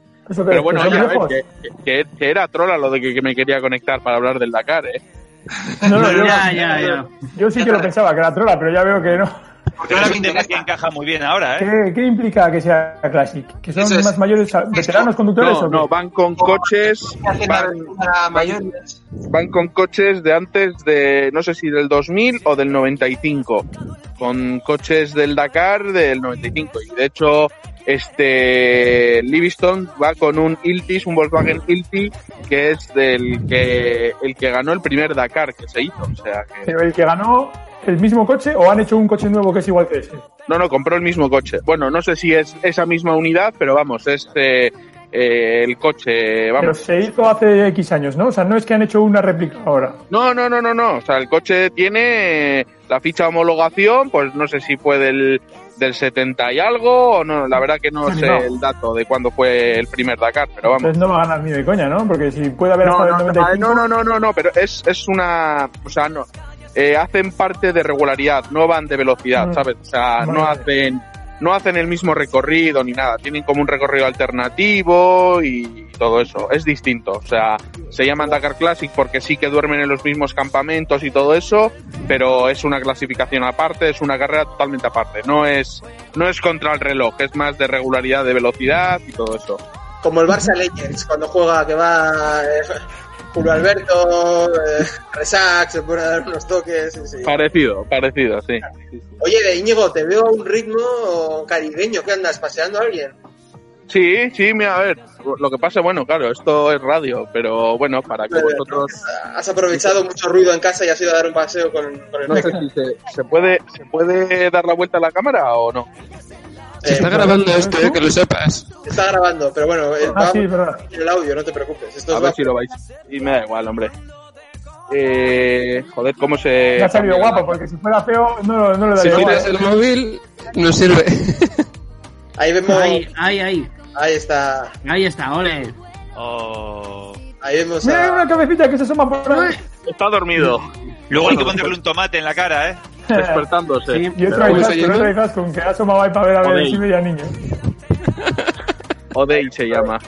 Pero bueno, oye, a ver, que, que- que era trola lo de que, que me quería conectar para hablar del Dakar, ¿eh? No, no, yo, Ya, ya, ya. yo sí que lo pensaba, que era trola, pero ya veo que no. Porque ahora tema que encaja muy bien ahora, ¿eh? ¿Qué, qué implica que sea Classic? ¿Que son es. más mayores, veteranos conductores No, o qué? no, van con coches, van, para mayores. van con coches de antes de, no sé si del 2000 o del 95, con coches del Dakar del 95. Y de hecho, este Livingston va con un Iltis, un Volkswagen Iltis, que es del que el que ganó el primer Dakar que se hizo. O sea que, Pero el que ganó el mismo coche o han hecho un coche nuevo que es igual que ese. no, no, compró el mismo coche. Bueno, no sé si es esa misma unidad, pero vamos, es eh, eh, el coche, Pero vamos. se hizo hace X años, ¿no? O sea, no es que han hecho una réplica ahora. No, no, no, no, no. O sea, el coche tiene la ficha de homologación, pues no sé si fue del, del 70 y algo, o no, la verdad que no Sí, sé no. el dato de cuándo fue el primer Dakar, pero vamos. Entonces no va a ganar ni de coña, ¿no? Porque si puede haber No, hasta no, no, 95... no, no, no, no, no, pero es, es una, o sea, no, eh, hacen parte de regularidad, no van de velocidad, Mm. ¿sabes? O sea, no hacen, no hacen el mismo recorrido ni nada, tienen como un recorrido alternativo y todo eso, es distinto, o sea, se llaman Dakar Classic porque sí que duermen en los mismos campamentos y todo eso, pero es una clasificación aparte, es una carrera totalmente aparte, no es, no es contra el reloj, es más de regularidad de velocidad y todo eso. Como el Barça Legends, cuando juega que va eh, Julio Alberto, eh, Resac, se a dar unos toques. sí, sí. Parecido, parecido, sí. Oye, de Íñigo, te veo a un ritmo caribeño. ¿Qué andas? ¿Paseando a alguien? Sí, sí, mira, a ver, lo que pasa, bueno, claro, esto es radio, pero bueno, para que vosotros, Has aprovechado mucho ruido en casa y has ido a dar un paseo con, con el no sé si se, se puede, se puede dar la vuelta a la cámara o no. Se está Eh, grabando esto, eh, que lo sepas. Está grabando, pero bueno, eh, Ah, va sí, el audio, no te preocupes. Esto A es ver va- si lo vais. Y me da igual, hombre. Eh, joder, cómo se. Me ha salido guapo, porque si fuera feo no, no le Si daría igual. giras el móvil, no sirve. Ahí vemos. Ahí, ahí, ahí. Ahí está. Ahí está, ole. Oh. Ahí vemos Mira, a. una cabecita que se asoma por ahí. Está dormido, Luego hay que ponerle un tomate en la cara, ¿eh? Despertándose. Sí. Y otro ahí Hascon, que ha asomado ahí para ver a ver Odey. si veía niño. Odey se llama.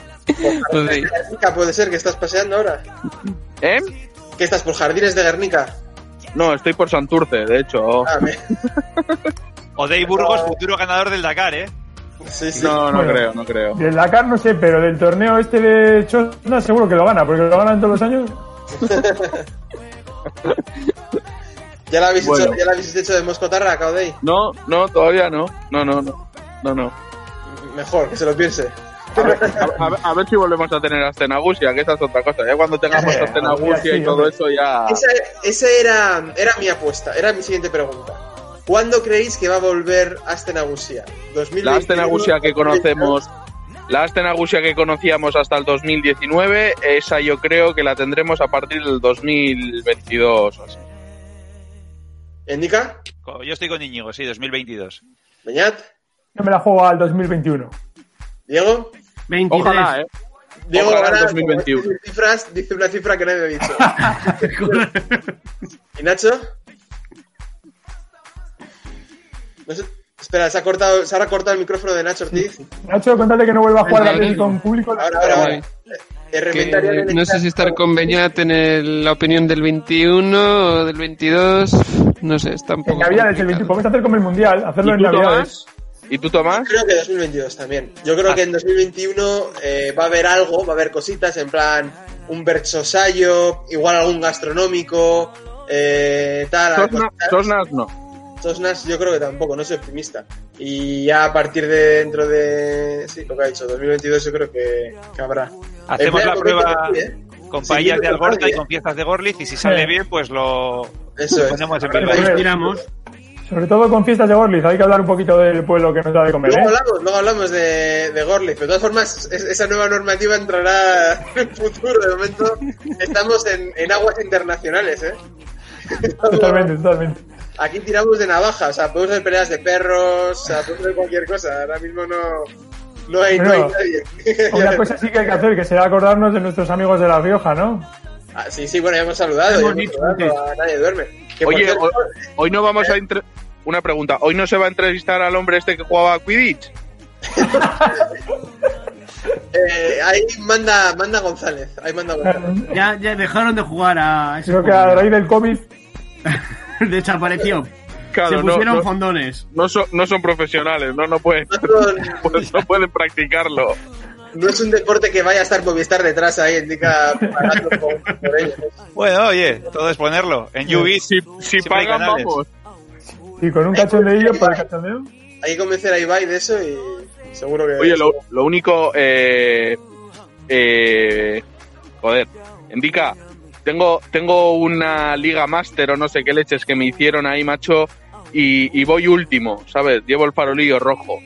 Odey. Guernica puede ser que estás paseando ahora. ¿Eh? ¿Qué estás por jardines de Guernica? No, estoy por Santurce, de hecho. Ah, me- Odey Burgos, futuro ganador del Dakar, ¿eh? Sí, sí. No, no Bueno. creo, no creo. Del Dakar no sé, pero del torneo este de Chosna seguro que lo gana, porque lo ganan todos los años. ¿Ya la habéis, Bueno. hecho, ¿Ya la habéis hecho de Moscotarra, Caudey? No, no, todavía no. No, no, no. No, no. Mejor, que se lo piense. A ver, a, a ver- a ver si volvemos a tener a Stenagusia, que esa es otra cosa. Ya cuando tengamos a Stenagusia y todo eso ya... Esa, esa era, era mi apuesta, era mi siguiente pregunta. ¿Cuándo creéis que va a volver Astenagusia? La Astenagusia que conocemos, la Astenagusia que conocíamos hasta el 2019, esa yo creo que la tendremos a partir del 2022. o así. ¿Indica? Yo estoy con Íñigo, sí, 2022. ¿Beñat? Yo me la juego al 2021. ¿Diego? 23. Ojalá, ¿eh? Diego Ojalá como 2021. dice cifras, dice una cifra que nadie me ha dicho. ¿Y Nacho? No sé- Espera, se ha, cortado, se ha cortado el micrófono de Nacho Ortiz. Nacho, contate que no vuelva a jugar la Play con público. Ahora, ahora, ahora. Que en no sé si estar con Beñat en el- la opinión del 21 o del 22. No sé, está un En poco. Navidades, el 21. complicado. Podemos hacer como el Mundial, hacerlo ¿Y en Navidades. Tomás? ¿Y tú, Tomás? Creo que 2022 también. Yo creo que en 2021 eh, va a haber algo, va a haber cositas en plan un versosayo, igual algún gastronómico, eh, tal. Sosnas no. Sosnas yo creo que tampoco, no soy optimista. Y ya a partir de dentro de... Sí, lo que ha dicho, 2022 yo creo que, que habrá. Hacemos la prueba sí, ¿eh? con Sí, paellas de viene con Algorta y con piezas de Gorliz y si sale Sí. bien, pues lo Eso lo es. ponemos en Tiramos. Sobre todo con fiestas de Gorliz, hay que hablar un poquito del pueblo que nos da de comer, Luego ¿eh? hablamos, luego hablamos de, de Gorlitz. De todas formas, es- esa nueva normativa entrará en el futuro. De momento estamos en, en aguas internacionales, ¿eh? Totalmente, totalmente. Aquí tiramos de navaja, o sea, podemos hacer peleas de perros, o sea, podemos hacer cualquier cosa. Ahora mismo no, no, hay, no hay nadie. Una cosa sí que hay que hacer, que será acordarnos de nuestros amigos de La Rioja, ¿no? Ah, sí, sí, bueno, ya hemos saludado, ya Hemos hemos dicho saludado, a nadie duerme. Que, Oye, cierto, hoy, hoy no vamos a... entre- Una pregunta. ¿Hoy no se va a entrevistar al hombre este que jugaba a Quidditch? eh, ahí manda, manda González, ahí manda González. Ya, ya dejaron de jugar a Creo que a raíz del COVID, Desapareció. Claro, Se no- pusieron no- fondones. No son, no son profesionales, no, no pueden, No, no pueden practicarlo. no es un deporte que vaya a estar Movistar detrás ahí, indica por, ellos. Bueno, oye, todo es ponerlo. En UV Si, si pagan, vamos. y con un cachondeillo por el cachondeo. Hay que convencer a Ibai de eso y seguro que... Oye, lo, lo único, eh, eh, joder, indica, tengo, tengo una liga máster o no sé qué leches que me hicieron ahí, macho, y, y voy último, ¿sabes? Llevo el farolillo rojo.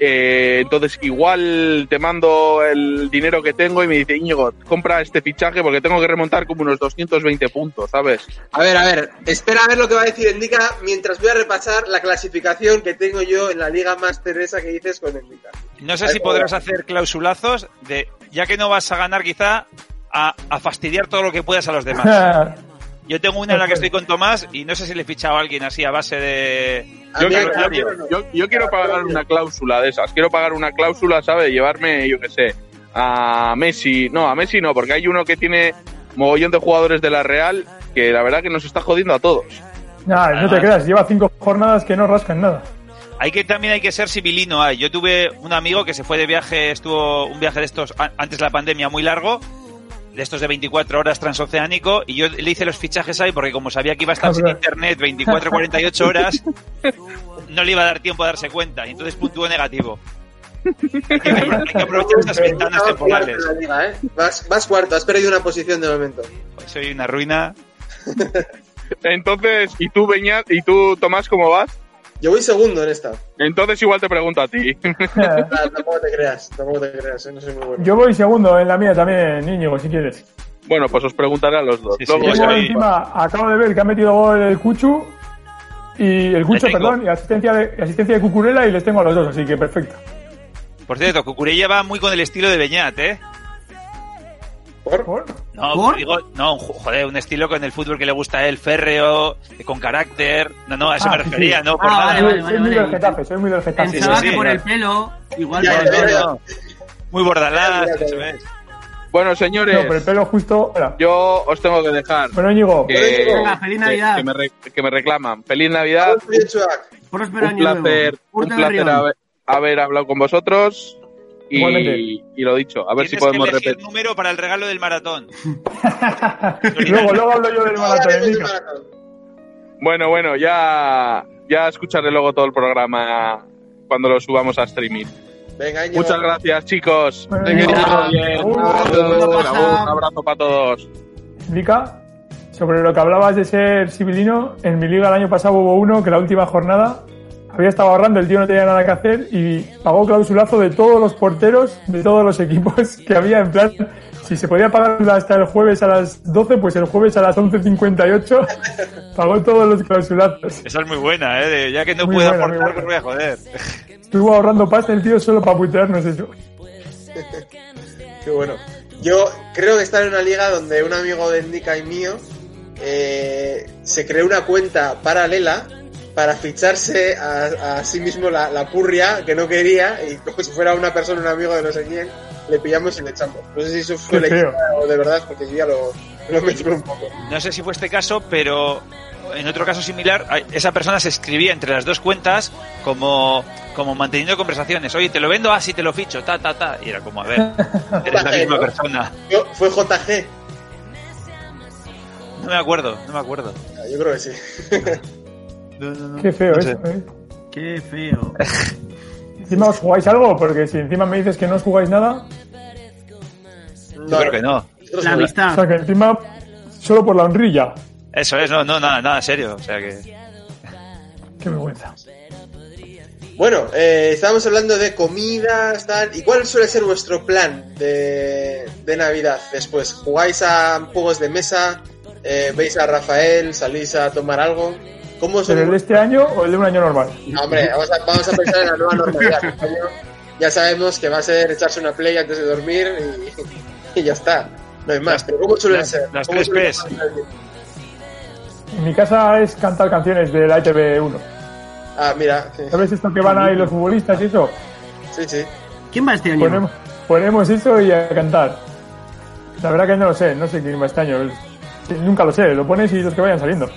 Eh, entonces, igual te mando el dinero que tengo y me dice, Íñigo, compra este fichaje porque tengo que remontar como unos 220 puntos, ¿sabes? A ver, a ver, espera a ver lo que va a decir Indica mientras voy a repasar la clasificación que tengo yo en la Liga Master esa que dices con Indica. No sé si podrás hacer klausulazos de, ya que no vas a ganar quizá, a, a fastidiar todo lo que puedas a los demás. Yo tengo una en la que estoy con Tomás y no sé si le he fichado a alguien así a base de... Yo, mí, quiero, yo quiero- yo- yo quiero pagar una cláusula de esas. Quiero pagar una cláusula, ¿sabes? Llevarme, yo qué sé, a Messi. No, a Messi no, porque hay uno que tiene mogollón de jugadores de la Real que la verdad que nos está jodiendo a todos. Nah, no te creas, lleva cinco jornadas que no rascan nada. Hay que también hay que ser civilino. Hay. Yo tuve un amigo que se fue de viaje, estuvo un viaje de estos antes de la pandemia muy largo, de estos de 24 horas transoceánico, y yo le hice los fichajes ahí porque como sabía que iba a estar Ah, sin internet 24, 48 horas, no le iba a dar tiempo a darse cuenta, y entonces puntuó negativo. Hay que, hay que aprovechar estas ventanas temporales. ¿eh? vas, vas cuarto, has perdido una posición de momento. Soy una ruina. Entonces, ¿y tú, Beñat, y tú, Tomás, cómo vas? Yo voy segundo en esta. Entonces igual te pregunto a ti. Ah, tampoco te creas, tampoco te creas, ¿eh? no soy muy bueno. Yo voy segundo en la mía también, Íñigo, si quieres. bueno, pues os preguntaré a los dos. Sí, sí, Luego yo encima, acabo de ver que ha metido gol el Cuchu. Y el Cucho, perdón, y asistencia de, asistencia de Cucurella y les tengo a los dos, así que perfecto. Por cierto, Cucurella va muy con el estilo de Beñat, ¿eh? ¿Por? ¿Por? No, ¿Por? digo, no, jo- joder, un estilo con el fútbol que le gusta a él, férreo, con carácter. No, no, a eso Ah, me refería, sí. no por Ah, nada. vale, soy vale, soy muy del Getafe, soy muy del Getafe. Pensaba sí, que sí, por ya. el pelo, igual Ya, por el ya, ya. pelo. Muy bordalás, Ya, ya, ya. eso es. Bueno, No, señores, pero el pelo justo. Hola. yo os tengo que dejar. Bueno, Íñigo, que, Venga, feliz que- Navidad. que me, re- que me reclaman. Feliz Navidad. Un placer, un placer haber hablado con vosotros. Y, y lo dicho, a ver si podemos que repetir. el número para el regalo del maratón. luego, luego hablo yo del maratón. Bueno, bueno, ya, ya escucharé luego todo el programa cuando lo subamos a streaming. Venga. Muchas gracias, chicos. Venga, agur. Agur, agur, Un abrazo para todos. Mica, sobre lo que hablabas de ser civilino, en mi liga el año pasado hubo uno que la última jornada había estado ahorrando, el tío no tenía nada que hacer y pagó clausulazo de todos los porteros de todos los equipos que había en plan, si se podía pagar hasta el jueves a las 12, pues el jueves a las 11.58 pagó todos los clausulazos. Esa es muy buena, ¿eh? De, ya que no Muy puedo buena, aportar, pues voy a joder. Estuvo ahorrando pasta el tío solo para putearnos eso. Qué bueno. Yo creo que está en una liga donde un amigo de Nika y mío eh, se creó una cuenta paralela para ficharse a, a sí mismo la, la purria que no quería y como si fuera una persona, un amigo de no sé quién, le pillamos y le echamos. No sé si eso fue leyenda o de verdad, porque yo ya lo, lo mezclo un poco. No sé si fue este caso, pero en otro caso similar, esa persona se escribía entre las dos cuentas como, como manteniendo conversaciones. Oye, te lo vendo, ah, sí, te lo ficho, ta, ta, ta. Y era como, a ver, eres la misma persona. Yo- fue JG. No me acuerdo, no me acuerdo. Yo creo que sí. Qué feo No sé. eso, ¿eh? Qué feo. Encima os jugáis algo, porque si encima me dices que no os jugáis nada, Yo creo que no. La o amistad. sea que encima solo por la honrilla. Eso es, no, no, nada, nada serio. O sea que. Qué vergüenza. Bueno, eh, estábamos hablando de comidas, tal. ¿Y cuál suele ser vuestro plan de, de Navidad después? ¿Jugáis a juegos de mesa? Eh, ¿Veis a Rafael? ¿Salís a tomar algo? ¿Cómo son ¿Pero el de este año o el de un año normal? No, hombre, vamos a, vamos a pensar en la nueva normalidad. Este ya sabemos que va a ser echarse una play antes de dormir y, y ya está. No hay más. Pero ¿cómo suelen las- ser? las ¿Cómo tres Ps. En mi casa es cantar canciones de la ITV1. Ah, mira. sí. ¿Sabes esto que van ahí los futbolistas y eso? Sí, sí. ¿Quién va este año? Ponemos, ponemos eso y a cantar. La verdad que no lo sé, no sé quién va este año. Nunca lo sé, lo pones y los que vayan saliendo.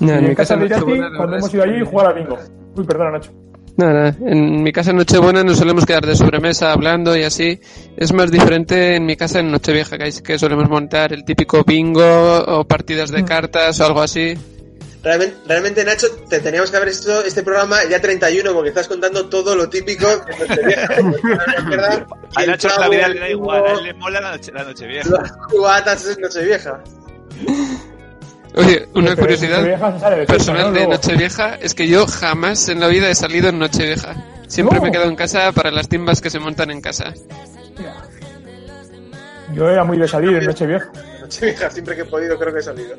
No, y en mi en casa casa de cuando hemos ido allí, jugar a bingo. Uy, perdona, Nacho. Nada, en mi casa en Nochebuena nos solemos quedar de sobremesa hablando y así. Es más diferente en mi casa en Nochevieja, que, solemos montar el típico bingo o partidas de cartas o algo así. Realmente, realmente, Nacho, te teníamos que haber hecho este programa día 31 porque estás contando todo lo típico de Nochevieja. A Nacho la Navidad le da igual, a huevo, él le mola la noche, la noche vieja. Las cubatas es Nochevieja. Oye, una Pero curiosidad personal de. Nochevieja es que yo jamás en la vida he salido en Nochevieja. Siempre No. me he quedado en casa para las timbas que se montan en casa. Yo era muy de salir en Nochevieja. Nochevieja, siempre que he podido creo que he salido.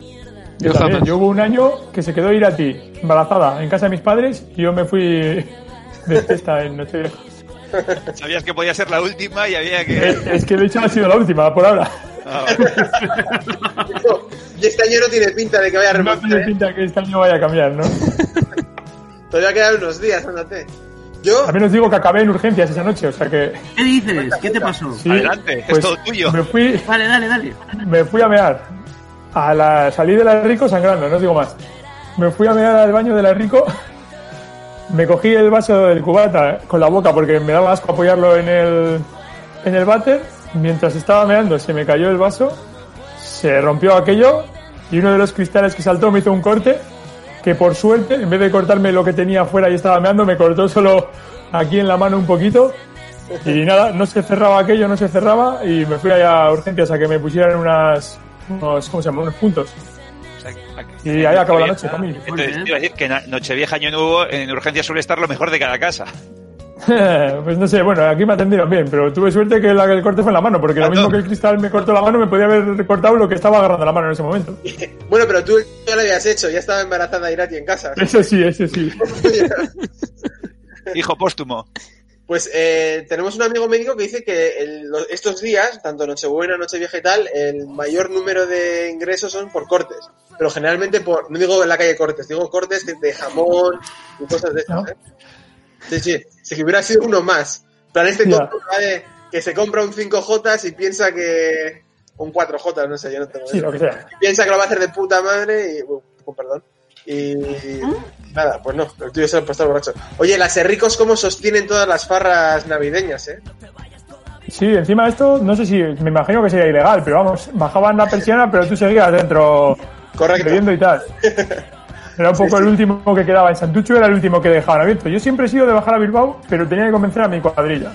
Yo, jamás. Yo hubo un año que se quedó Irati embarazada en casa de mis padres y yo me fui de fiesta en Nochevieja. Sabías que podía ser la última y había que. Es, es que de hecho ha sido la última por ahora. Ah, vale. Y este año no tiene pinta de que vaya a No remontar. tiene ¿eh? pinta que este año vaya a cambiar, ¿no? Todavía quedan unos días, ándate. Yo, También os digo que acabé en urgencias esa noche, o sea que ¿Qué dices? ¿Qué te pasó? sí, Adelante, es pues todo tuyo. Me fui, Dale, dale, dale. me fui a mear. A la salí de la Rico sangrando, no os digo más. Me fui a mear al baño de la Rico. Me cogí el vaso del cubata con la boca porque me daba asco apoyarlo en el en el váter. Mientras estaba meando se me cayó el vaso, se rompió aquello y uno de los cristales que saltó me hizo un corte que por suerte, en vez de cortarme lo que tenía afuera y estaba meando, me cortó solo aquí en la mano un poquito. Y nada, no se cerraba aquello, no se cerraba y me fui allá a urgencias a que me pusieran unas, unos, ¿cómo se llama? Unos puntos. Y ahí acabó la noche, Camil. Entonces, te iba a decir que na- Nochevieja Año Nuevo en urgencia suele estar lo mejor de cada casa. pues no sé, bueno, aquí me atendieron bien, pero tuve suerte que la- el corte fue en la mano, porque lo mismo que el cristal me cortó la mano, me podía haber cortado lo que estaba agarrando la mano en ese momento. bueno, pero tú ya lo habías hecho, ya estaba embarazada Irati en casa. Eso sí, eso sí. Hijo póstumo. Pues eh, tenemos un amigo médico que dice que el- estos días, tanto Nochebuena, Nochevieja y tal, el mayor número de ingresos son por cortes. Pero generalmente por, no digo en la calle cortes, digo cortes de, de jamón y cosas de estas, ¿No? ¿eh? Sí, sí, si hubiera sido uno más. En plan, este va de que se compra un 5J y piensa que... Un 4J, no sé, yo no tengo Sí, lo que sea. Piensa que lo va a hacer de puta madre y... uh, con perdón. Y... Nada, pues no, el tuyo se ha puesto borracho. Oye, las ricos cómo sostienen todas las farras navideñas, ¿eh? Sí, encima de esto, no sé si, me imagino que sería ilegal, pero vamos, bajaban la persiana, pero tú seguías dentro Correcto. bebiendo y tal. Era un poco el último que quedaba en Santucho, era el último que dejaban abierto. Yo siempre he sido de bajar a Bilbao, pero tenía que convencer a mi cuadrilla.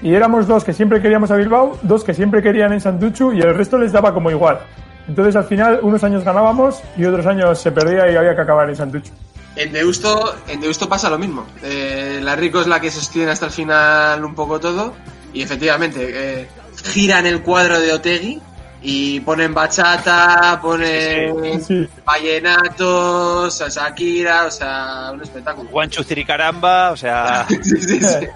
Y éramos dos que siempre queríamos a Bilbao, dos que siempre querían en Santucho y el resto les daba como igual. Entonces al final unos años ganábamos y otros años se perdía y había que acabar en Santucho. En Deusto, en Deusto pasa lo mismo. Eh, la Rico es la que sostiene hasta el final un poco todo. Y efectivamente, eh, giran el cuadro de Otegui y ponen bachata, ponen Sí. vallenatos, a Shakira, o sea, un espectáculo. Guanchu Ciricaramba, o sea, Sí, sí, sí.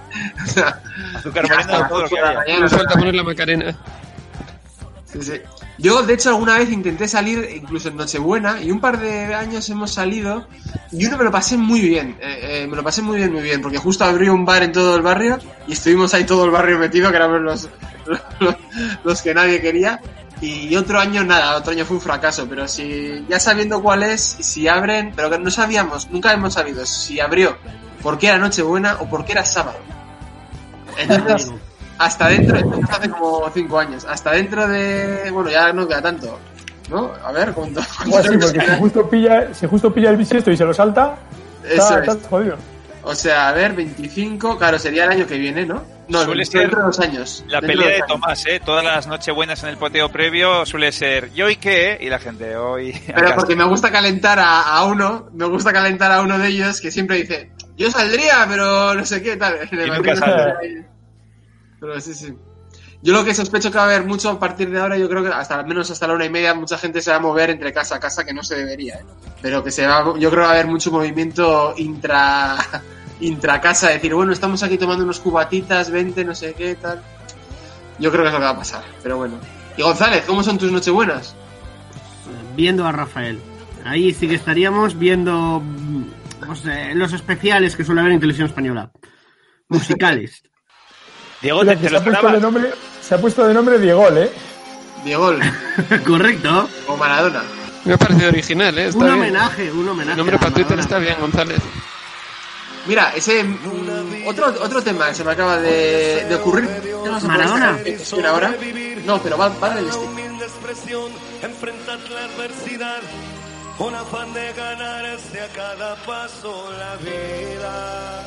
O sea, azúcar moreno, todo lo ocho que de la haya. mañana, Nos o sea, falta poner la Macarena. Sí, sí. Yo, de hecho, alguna vez intenté salir, incluso en Nochebuena, y un par de años hemos salido, y uno me lo pasé muy bien. eh, eh, me lo pasé muy bien, muy bien, porque justo abrió un bar en todo el barrio, y estuvimos ahí todo el barrio metido, que éramos los, los, los que nadie quería. Y otro año nada, otro año fue un fracaso, pero si ya sabiendo cuál es, si abren, pero que no sabíamos, nunca hemos sabido si abrió porque era Nochebuena o porque era sábado. Entonces, hasta dentro, hace como cinco años, hasta dentro de, bueno, ya no queda tanto, ¿no? A ver, ¿cuánto? O así, porque si justo pilla, si justo pilla el bisiesto y se lo salta, Eso está, es. está jodido. O sea, a ver, 25, claro, sería el año que viene, ¿no? No, Suele dentro ser de dos años. La dentro pelea de. Tomás, ¿eh? Todas las nochebuenas en el poteo previo suele ser ¿yo y qué? Y la gente, hoy... Pero casa". porque me gusta calentar a, a uno, me gusta calentar a uno de ellos que siempre dice, yo saldría, pero no sé qué, tal. Y nunca sale. Pero sí, sí. Yo lo que sospecho que va a haber mucho a partir de ahora, yo creo que hasta al menos hasta la una y media mucha gente se va a mover entre casa a casa que no se debería, ¿eh? Pero que se va, yo creo que va a haber mucho movimiento intra, intra casa, decir, bueno, estamos aquí tomando unos cubatitas, 20, no sé qué, tal. Yo creo que es lo que va a pasar, pero bueno. Y González, ¿cómo son tus nochebuenas? Viendo a Rafael. Ahí sí que estaríamos viendo mm, no sé, los especiales que suele haber en televisión española. Musicales. Diego, te, te lo esperabas. Se ha puesto de nombre Diegol, ¿eh? Diego Correcto. o Maradona. Me ha parecido original, ¿eh? Está Un bien. homenaje, un homenaje. Nombre para Twitter está bien, González. Mira, ese mm, otro otro tema que se me acaba de, de ocurrir. ¿Qué vas a poner Maradona. ahora? No, pero va, va del estilo. humilde expresión, enfrentar la adversidad, con afán de ganarse a cada paso la vida.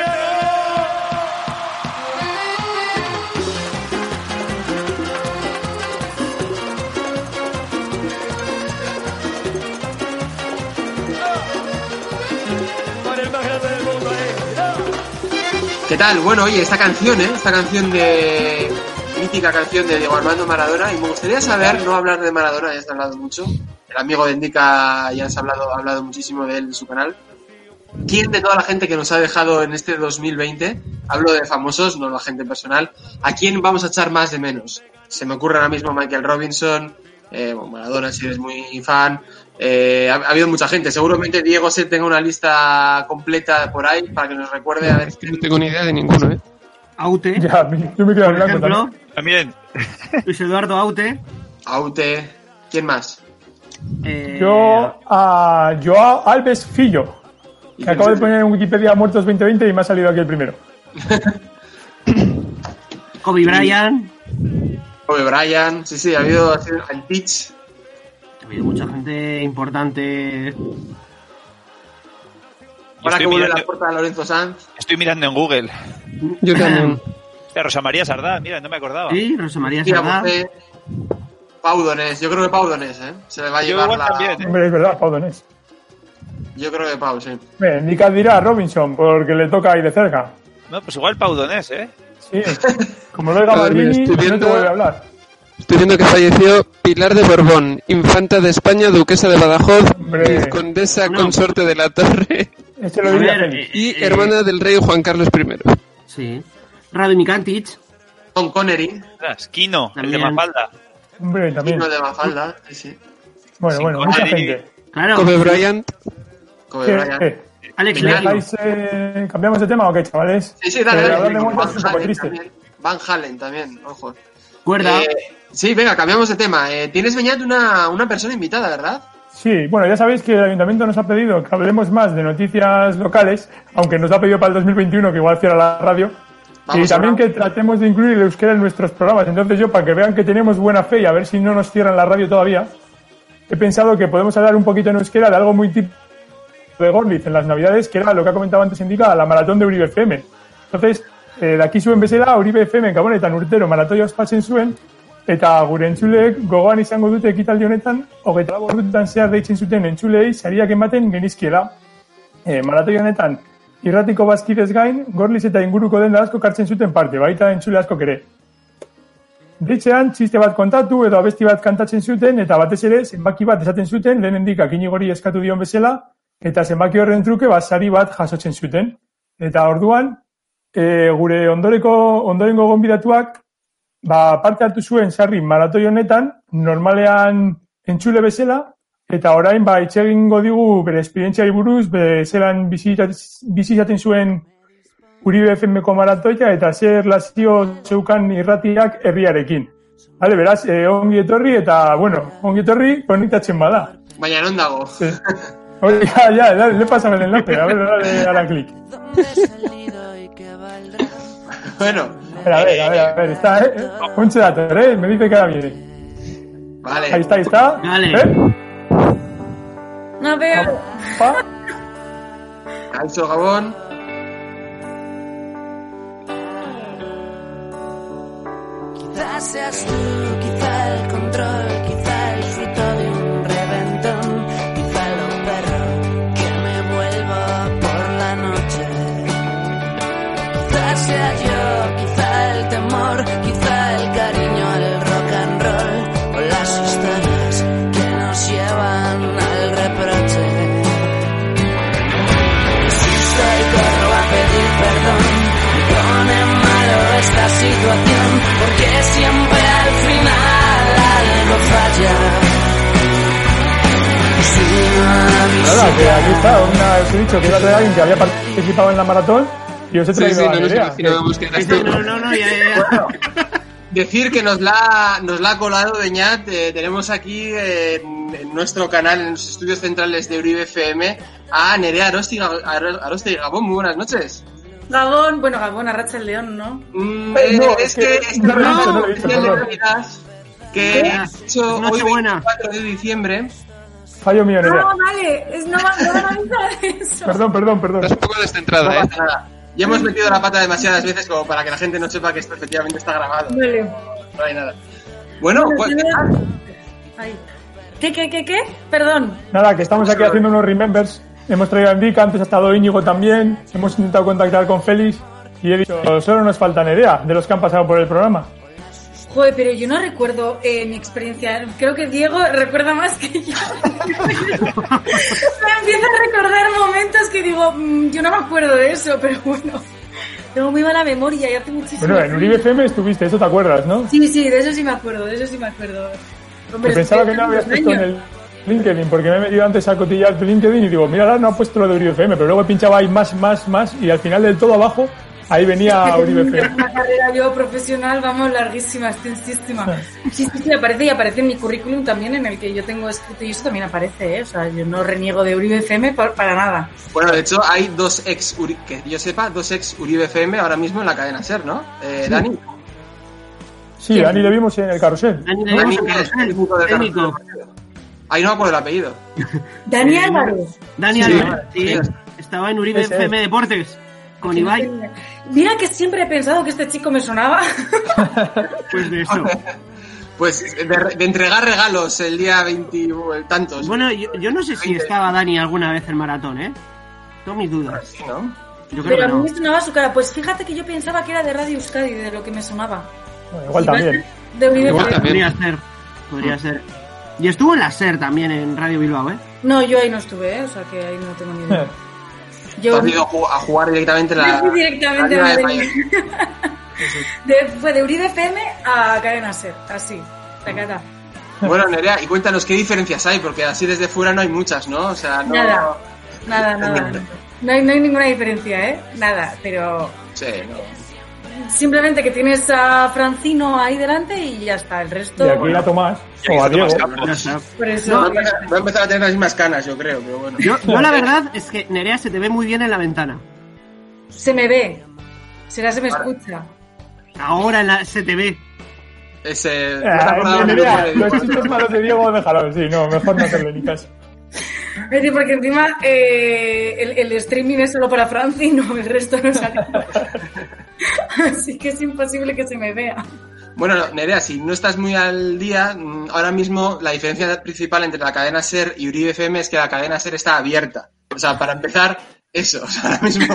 ¿Qué tal? Bueno, oye, esta canción, ¿eh? Esta canción de. mítica canción de Diego Armando Maradona. Y me gustaría saber, no hablar de Maradona, ya se ha hablado mucho. El amigo de Indica ya se ha hablado, ha hablado muchísimo de él en su canal. ¿Quién de toda la gente que nos ha dejado en este 2020, hablo de famosos, no la gente personal, a quién vamos a echar más de menos? Se me ocurre ahora mismo Michael Robinson, eh, Maradona si eres muy fan, eh, ha, ha habido mucha gente. Seguramente Diego se tenga una lista completa por ahí para que nos recuerde a ver No tengo ni idea de ninguno, ¿eh? Aute, Ya, yo me quedo por blanco ejemplo. también. También. Luis Eduardo Aute. Aute. ¿Quién más? eh, Yo a Joao Alves Fillo, que acabo de poner en Wikipedia muertos 2020 y me ha salido aquí el primero. Kobe Bryant. Kobe Bryant. Sí, sí, ha habido ha sido el pitch. Ha habido mucha gente importante. Ahora que vuelve la puerta de Lorenzo Sanz. Estoy mirando en Google. Yo también. Eh, Rosa María Sardá, mira, no me acordaba. Sí, Rosa María Sardá. Apunté. Pau Donés. Yo creo que Pau Donés, ¿eh? Se le va a Yo llevar la... también, ¿eh? Hombre, es verdad, Pau Donés. Yo creo que Pau, sí. Bien, Nica dirá a Robinson, porque le toca ahí de cerca. No, pues igual Paudonés, ¿eh? Sí, como lo oiga A ver, mira, Maldini, estoy no te viendo- vuelve a hablar. Estoy viendo que falleció Pilar de Borbón, infanta de España, duquesa de Badajoz, vizcondesa No. consorte de la Torre Este lo ver, eh, y eh, hermana del rey Juan Carlos I. Sí. Radomir Antic. Tom Connery. Kino, el de. Mafalda. Hombre, también. Kino de Mafalda. Sí, sí. Bueno, Sin bueno, mucha Connery. gente. Claro. Kobe Bryant, Kobe. Bryant. Alex ¿Me Lely. dejáis, eh, ¿Cambiamos de tema o qué, chavales? Sí, sí, dale, Eh. Van Halen también, ojo. Cuerda. Eh, sí, venga, cambiamos de tema. Eh, tienes, Beñat, una, una persona invitada, ¿verdad? Sí, bueno, ya sabéis que el ayuntamiento nos ha pedido que hablemos más de noticias locales, aunque nos ha pedido para el 2021 que igual cierra la radio. Vamos y también que tratemos de incluir el euskera en nuestros programas. Entonces yo, para que vean que tenemos buena fe y a ver si no nos cierran la radio todavía, he pensado que podemos hablar un poquito en euskera de algo muy típico de Gorlitz en las navidades, que era lo que ha comentado antes Indica, la maratón de Uribe FM. Entonces, eh, de aquí zuen bezala, Uribe FM gabonetan urtero maratoia ospatzen zuen, eta gure entzuleek gogoan izango dute ekitaldi honetan, hogeita lau ordutan zehar deitzen zuten entzulei sariak ematen genizkiela. E, maratoi honetan, irratiko bazkidez gain, gorliz eta inguruko denda asko kartzen zuten parte, baita entzule asko ere. Deitzean, txiste bat kontatu edo abesti bat kantatzen zuten, eta batez ere, zenbaki bat esaten zuten, lehenendik akinigori eskatu dion bezala, eta zenbaki horren truke, basari bat jasotzen zuten. Eta orduan, e, gure ondoreko, ondorengo gonbidatuak, ba, parte hartu zuen sarri maratoi honetan, normalean entzule bezala, eta orain ba hitz egingo digu bere esperientziari buruz, bere zelan bizi izaten zuen Uribe FM-ko maratoia eta zer relazio zeukan irratiak herriarekin. Vale, beraz, eh, ongi etorri eta, bueno, ongi etorri konektatzen bada. Baina non dago. Eh, Oye, ya, ya, dale, le pasan el enlace, a ver, dale a la clic. bueno, Espera, a ver, a ver, a ver, está, eh, Ponche dator, eh, me dice que ahora viene. vale. Ahí está, ahí está. Dale. ¿Eh? No veo. Pa. Calcio Gabón. Quizás seas tú, quizá el control, Nada, que aquí está, una, os he dicho que alguien que había participado en la maratón y os he traído sí, no nos que eras No, no, no, no, ya, ya. Decir que nos la, nos la ha colado Beñat. eh, tenemos aquí eh, en, nuestro canal, en los estudios centrales de Uribe FM, a Nerea Arosti, Arosti Gabón. Muy buenas noches. Gabón, bueno, Gabón, Arracha el León, ¿no? Mm, Eh, no, es es que que es no visto, no perdón. Navidad que hecho Fallo mío, Nerea. No, vale, es, no, va- no avisar eso. Perdón, perdón, perdón. Estás un poco No descentrada, ¿eh? pasa nada. Ya hemos metido la pata demasiadas veces como para que la gente no sepa que esto efectivamente está grabado. Vale. No hay nada. Bueno, Bueno, pues. Ay. ¿Qué, qué, qué, qué? Perdón. Nada, que estamos aquí haciendo unos remembers. Hemos traído a Indica, antes ha estado Íñigo también. Hemos intentado contactar con Félix y he dicho, solo nos falta Nerea, de los que han pasado por el programa. Joder, pero yo no recuerdo eh, mi experiencia. Creo que Diego recuerda más que yo. me empiezo a recordar momentos que digo, mm, yo no me acuerdo de eso, pero bueno. Tengo muy mala memoria y hace muchísimo Bueno, en Uribe FM estuviste, eso te acuerdas, ¿no? Sí, sí, de eso sí me acuerdo, de eso sí me acuerdo. Hombre, pensaba que no habías puesto en el LinkedIn, porque me he metido antes a cotillar tu LinkedIn y digo, mira, ahora no ha puesto lo de Uribe FM, pero luego he pinchado ahí más, más, más y al final del todo abajo, ahí venía Uribe FM. Una carrera yo profesional, vamos, larguísima, extensísima. Sí, sí, sí, aparece y aparece en mi currículum también, en el que yo tengo escrito, y eso también aparece, ¿eh? O sea, yo no reniego de Uribe FM por- para nada. Bueno, de hecho, hay dos ex, Uri- que yo sepa, dos ex Uribe FM ahora mismo en la cadena Ser, ¿no? Eh, Dani. Sí, Dani le vimos en el carrusel. Dani, Dani, técnico del técnico. carrusel. Ahí no me acuerdo el apellido. Dani Eh, Álvarez. Dani. Álvarez, sí. Sí. Estaba en Uribe es. FM Deportes con Ibai. Mira que siempre he pensado que este chico me sonaba. Pues de eso. Pues de, de entregar regalos el día 20 o el tantos. Bueno, yo, yo no sé si estaba Dani alguna vez en maratón, ¿eh? Tengo mis dudas. Sí, ¿no? Yo creo Pero a mí me sonaba su cara. Pues fíjate que yo pensaba que era de Radio Euskadi, de lo que me sonaba. Bueno, igual también. De Igual también. Podría ser. Podría ser. Y estuvo en la SER también en Radio Bilbao, ¿eh? No, yo ahí no estuve, ¿eh? O sea que ahí no tengo ni idea. Yo has ido a ju- a jugar directamente la. Fui directamente la a Liga de Madrid. De- fue de Uribe FM a Cadena Ser, así. Tacata. Bueno, Nerea, y cuéntanos qué diferencias hay, porque así desde fuera no hay muchas, ¿no? O sea, no. Nada. Nada, nada. No hay, no hay ninguna diferencia, ¿eh? Nada, pero Sí, no. Simplemente que tienes a Francino ahí delante y ya está. El resto. Y aquí a Tomás o a Diego. Por eso. Va a empezar- va a empezar a tener las mismas canas, yo creo, pero bueno. Yo, yo la verdad es que Nerea se te ve muy bien en la ventana. Se me ve. Será se me escucha. Ahora la, se te ve. Ese, no Ah, acordabas de Nerea, los chistes malos de Diego, déjalo. Sí, no, mejor no hacerle ni caso. Es decir, porque encima eh, el, el streaming es solo para Francino, el resto no sale. Así que es imposible que se me vea. Bueno, Nerea, si no estás muy al día, mm, ahora mismo la diferencia principal entre la cadena SER y Uribe FM es que la cadena SER está abierta. O sea, para empezar, eso. O sea, ahora mismo,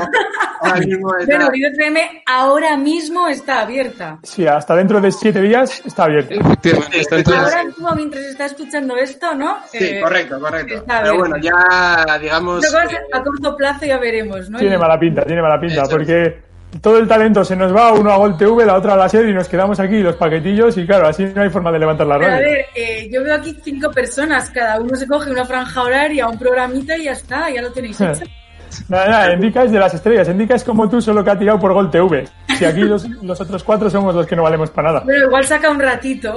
ahora mismo está- Bueno, ahora mismo está abierta. Sí, hasta dentro de siete días está abierto. Efectivamente, está. Ahora mismo, mientras está escuchando esto, ¿no? Sí, Eh, correcto, correcto. Pero bueno, ya, digamos... eh, a corto plazo ya veremos, ¿no? Tiene mala pinta, tiene mala pinta, Eso porque todo el talento se nos va, uno a Gol TV, la otra a la serie y nos quedamos aquí los paquetillos y claro, así no hay forma de levantar la Pero a radio. ver, eh, yo veo aquí cinco personas, cada uno se coge una franja horaria, un programita y ya está, ya lo tenéis hecho. Nada, nada, Endica es de las estrellas, Endica es como tú, solo que ha tirado por Gol TV. Si aquí los, los otros cuatro somos los que no valemos para nada. Pero igual saca un ratito.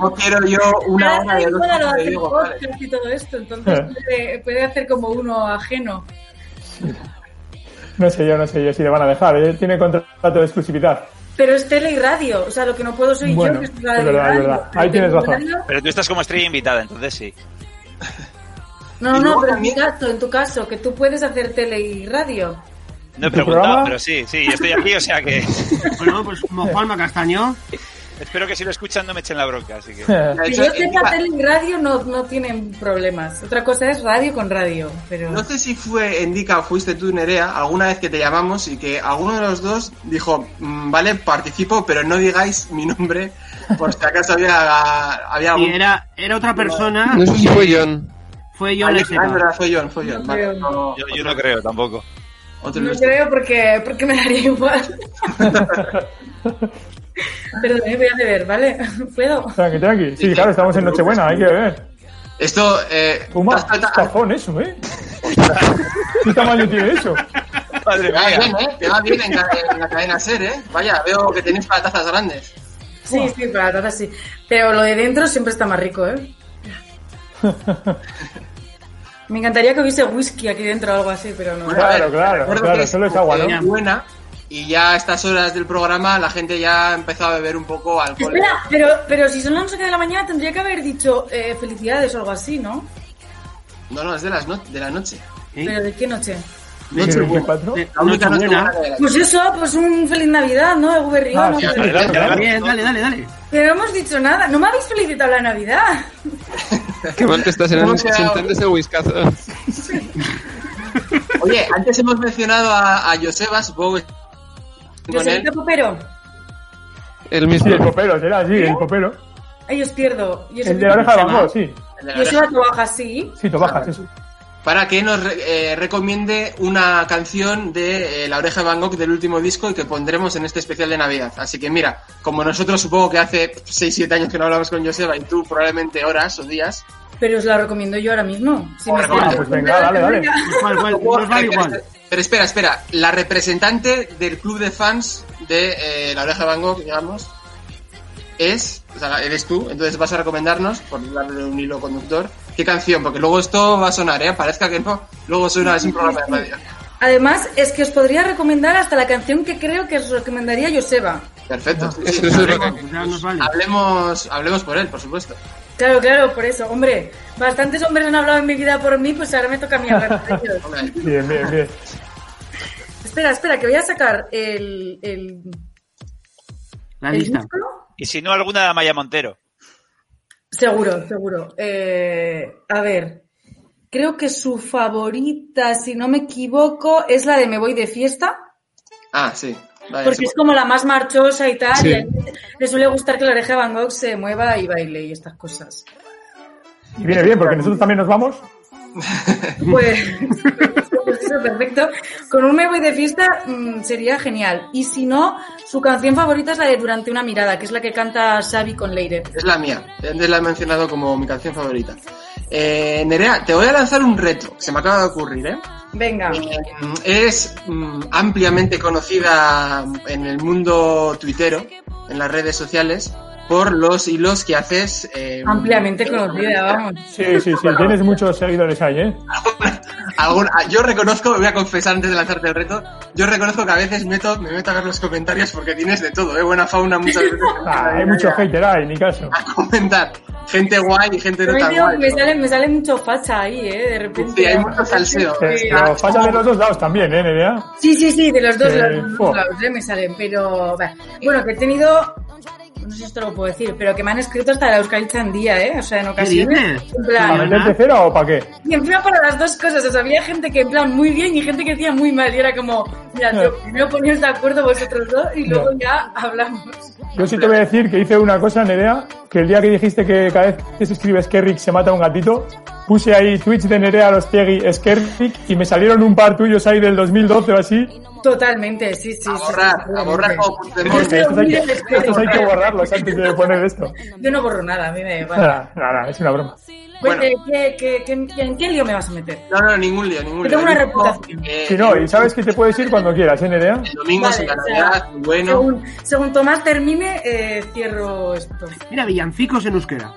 No quiero yo una hora de dos Igual lo horas de hace Diego, vale. y todo esto, entonces puede, puede hacer como uno ajeno. No sé yo, no sé yo si le van a dejar, ¿eh? tiene contrato de exclusividad. Pero es tele y radio, o sea, lo que no puedo soy Bueno, yo, que es es radio y verdad, es verdad. Ahí tienes razón. Radio- Pero tú estás como estrella invitada, entonces sí. No, Y no, luego pero en, mi caso, en tu caso, que tú puedes hacer tele y radio. No he ¿Tu preguntado, programa? pero sí, sí, yo estoy aquí, o sea que Bueno, pues como Juanma Castaño. espero que si lo escuchan no me echen la bronca, así que... Hecho, yo sepa, tele y radio no, no tienen problemas. Otra cosa es radio con radio, pero... No sé si fue Endica o fuiste tú, Nerea, alguna vez que te llamamos y que alguno de los dos dijo, "Mm, vale, participo, pero no digáis mi nombre por si acaso había, había Y era, era otra persona. No sé si fue John. Fue John Ah, fue John, fue John. No Vale, creo. no- Yo, yo no creo tampoco. otro No creo porque, porque me daría igual. Perdón, eh, voy a beber, ¿vale? ¿Puedo? Tranqui, tranqui. Sí, claro, estamos en Nochebuena, hay que ver. Esto, eh, Toma, cajón eso, ¿eh? ¿Qué tamaño tiene eso? Madre te va mía. bien, ¿eh? Te va bien en, la cadena SER, ¿eh? Vaya, veo que tenéis para tazas grandes. Sí, sí, para la taza sí. Pero lo de dentro siempre está más rico, ¿eh? Me encantaría que hubiese whisky aquí dentro o algo así, pero no. Bueno, ver, Claro, claro, claro, solo es agua, ¿no? buena y ya a estas horas del programa la gente ya ha empezado a beber un poco alcohol. Espera, pero, pero si son las 11 de la mañana tendría que haber dicho eh, felicidades o algo así, ¿no? No, no, es de, las no- de la noche. ¿Eh? ¿Pero de qué noche? Noche buena. 24? De- La única noche Nochebuena. buena de la Pues eso, pues un feliz Navidad, ¿no? El Berrión, Ah, sí, sí, dale, dale, dale. Pero no hemos dicho nada. No me habéis felicitado la Navidad. Qué mal te estás ¿Cómo en te ha- sentantes el whiskazo. Oye, antes hemos mencionado a, a Joseba, supongo que el popero. El Sí, mismo. el popero, será, sí, el popero. Ay, os pierdo. Yo El de la oreja de Van Gogh, sí. el la tobaja, sí. Sí, tobajas, eso. Para que nos re- eh, recomiende una canción de eh, La Oreja de Van Gogh del último disco y que pondremos en este especial de Navidad. Así que mira, como nosotros supongo que hace 6-7 años que no hablamos con Joseba y tú probablemente horas o días. Pero os la recomiendo yo ahora mismo. Si me pues venga, dale, dale. Cuál, cuál, nos vale igual. Pero espera, espera, la representante del club de fans de eh, La Oreja de Van Gogh, digamos, es, o sea, eres tú, entonces vas a recomendarnos, por darle un hilo conductor, qué canción, porque luego esto va a sonar, ¿eh? Parezca que no, luego suena, es un programa de radio. Además, es que os podría recomendar hasta la canción que creo que os recomendaría Joseba. Perfecto. sí, sí. Vale. Hablemos, hablemos por él, por supuesto. Claro, claro, por eso. Hombre, bastantes hombres han hablado en mi vida por mí, pues ahora me toca a mí hablar de ellos. Bien, bien, bien. Espera, espera, que voy a sacar el, el, La el lista. disco. Y si no, alguna de Amaya Montero. Seguro, seguro. Eh, a ver, creo que su favorita, si no me equivoco, es la de Me voy de fiesta, Ah, sí. Vale, porque sí. es como la más marchosa y tal, Sí. y a él le suele gustar que la oreja de Van Gogh se mueva y baile y estas cosas. Y viene bien, porque nosotros también nos vamos. Pues, eso, perfecto. Con un Me voy de fiesta mm, sería genial. Y si no, su canción favorita es la de Durante una mirada, que es la que canta Xavi con Leire. Es la mía. Antes la he mencionado como mi canción favorita. Eh, Nerea, te voy a lanzar un reto. Se me acaba de ocurrir, ¿eh? Venga. Mm, Es mm, ampliamente conocida en el mundo tuitero, en las redes sociales, por los hilos que haces. eh, Ampliamente conocida, vamos. Sí, sí, sí, tienes muchos seguidores ahí, ¿eh? algún- ah, yo reconozco, me voy a confesar antes de lanzarte el reto, yo reconozco que a veces meto, me meto a ver los comentarios porque tienes de todo, ¿eh? buena fauna muchas veces. Ah, hay mucho hater ahí, ni caso. a comentar. Gente guay y gente no tan digo guay. me sale, me sale mucho facha ahí, ¿eh? De repente. Sí, hay mucho salseo. Sí, Pero falla de los dos lados también, ¿eh, Nerea? Sí, sí, sí, de los dos, Eh, lados, de los jo. dos lados, ¿eh? me salen. Pero, bueno, que he tenido, no sé si esto lo puedo decir, pero que me han escrito hasta la Euskal Chandía, ¿eh? O sea, en ocasiones. dices? En ¿Para plan, meterte cero o para qué? y encima para las dos cosas, o sea, había gente que en plan muy bien y gente que decía muy mal. Y era como, mira, tío, primero poníos de acuerdo vosotros dos y luego ya hablamos. Yo sí te voy a decir que hice una cosa, Nerea, que el día que dijiste que cada vez que se escribe Skerrick se mata un gatito, puse ahí tweets de Nerea Lostiegui Skerrick y me salieron un par tuyos ahí del 2012 o así. Totalmente, sí, sí. A sí, borrar, sí, a borrar como Estos hay, que, borrarlos antes de poner esto. Yo no borro nada, a mí me vale. Nada, nada, es una broma. Pues, Bueno. ¿qué, qué, qué- qué- ¿En qué lío me vas a meter? No, no, ningún lío, ningún lío. tengo una reputación. eh, Si no, y sabes que te puedes ir cuando quieras, ¿eh, Nerea? El domingo Vale, sin la o sea, Navidad, muy bueno. Según, según Tomás termine, eh, cierro esto. Mira, villancicos en euskera.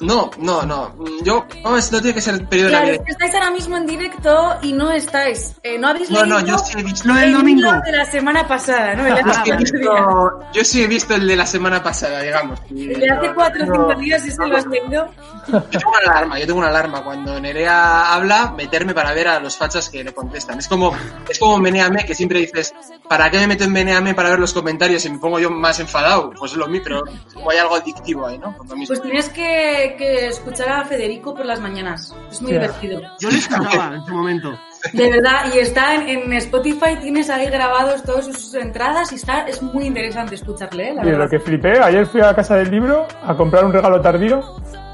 No, no, no. Yo, no, es- no tiene que ser el periodo de Claro, Navidad. que estáis ahora mismo en directo y no estáis. Eh, no habéis No, no, leído yo sí he visto. El domingo. de la semana pasada, ¿no? El de Yo sí he visto, yo sí he visto el de la semana pasada, digamos. El de hace no- cuatro o no- cinco días, ese lo has leído. Yo tengo una alarma, yo tengo una alarma. Cuando Nerea habla, meterme para ver a los fachas que le contestan. Es como, es como Meneame, que siempre dices, ¿para qué me meto en Meneame para ver los comentarios y me pongo yo más enfadado? Pues es lo mismo, pero como hay algo adictivo ahí, ¿no? Pues tienes que, que escuchar a Federico por las mañanas. Es muy divertido. Yo le escuchaba en su momento. De verdad, y está en, en Spotify, tienes ahí grabados todas sus entradas y está, es muy interesante escucharle, ¿eh? la Y lo que flipé, ayer fui a casa del libro a comprar un regalo tardío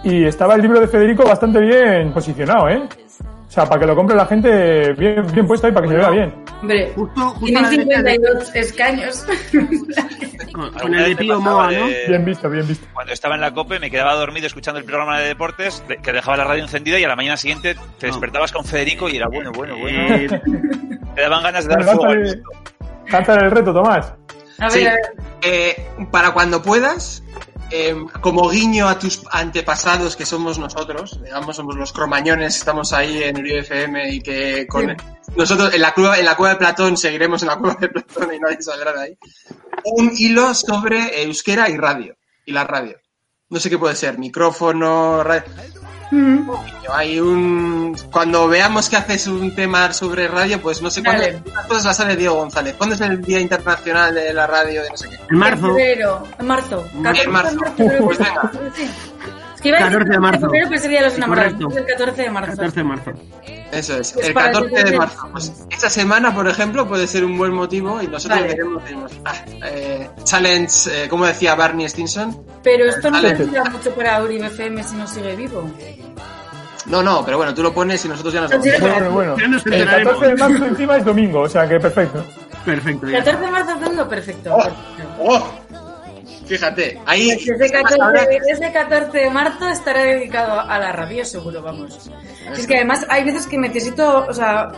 y estaba el libro de Federico bastante bien posicionado, ¿eh? O sea, para que lo compre la gente bien, bien puesto ahí para que se vea bien. Hombre, Justo, justo de- 52 escaños. con, el de Pío Moa, ¿no? de- Bien visto, bien visto. Cuando estaba en la COPE me quedaba dormido escuchando el programa de deportes, de- que dejaba la radio encendida y a la mañana siguiente te despertabas con Federico y era bueno, bueno, bueno. Eh, Te daban ganas de dar Bueno, fuego al esto. el reto, Tomás. A ver, Sí. a ver. Eh, para cuando puedas, eh, como guiño a tus antepasados que somos nosotros, digamos, somos los cromañones, estamos ahí en Uribe FM y que con Sí. nosotros en la cueva, en la cueva de Platón seguiremos en la cueva de Platón y nadie saldrá de ahí. Un hilo sobre euskera y radio, y la radio. No sé qué puede ser, micrófono, radio. Mm. Hay un. Cuando veamos que haces un tema sobre radio, pues no sé cuándo. Cosas las sabe Diego González. ¿Cuándo es el Día Internacional de la Radio de no sé qué? en marzo. en marzo. En 14 de marzo. marzo. Pues es. venga. Sí. Es que iba a decir 14 de marzo. febrero, pero sería los enamorados. Correcto. El 14 de marzo. 14 de marzo. Eso es, Pues el para 14 de marzo. Pues esa semana, por ejemplo, puede ser un buen motivo y nosotros Vale. queremos, decimos, ah, eh, challenge, eh, como decía Barney Stinson. Pero esto no tendría mucho para Uribe FM si no sigue vivo. No, no, pero bueno, tú lo pones y nosotros ya nos No vamos. Bueno, bueno. Ya nos El enteraremos. 14 de marzo encima es domingo, o sea que perfecto. Perfecto. ya. 14 de marzo haciendo perfecto. Oh. ¡Oh! Fíjate, ahí. Ese 14, ese 14 de marzo estará dedicado a la radio, seguro, vamos. Es que además hay veces que necesito, o sea,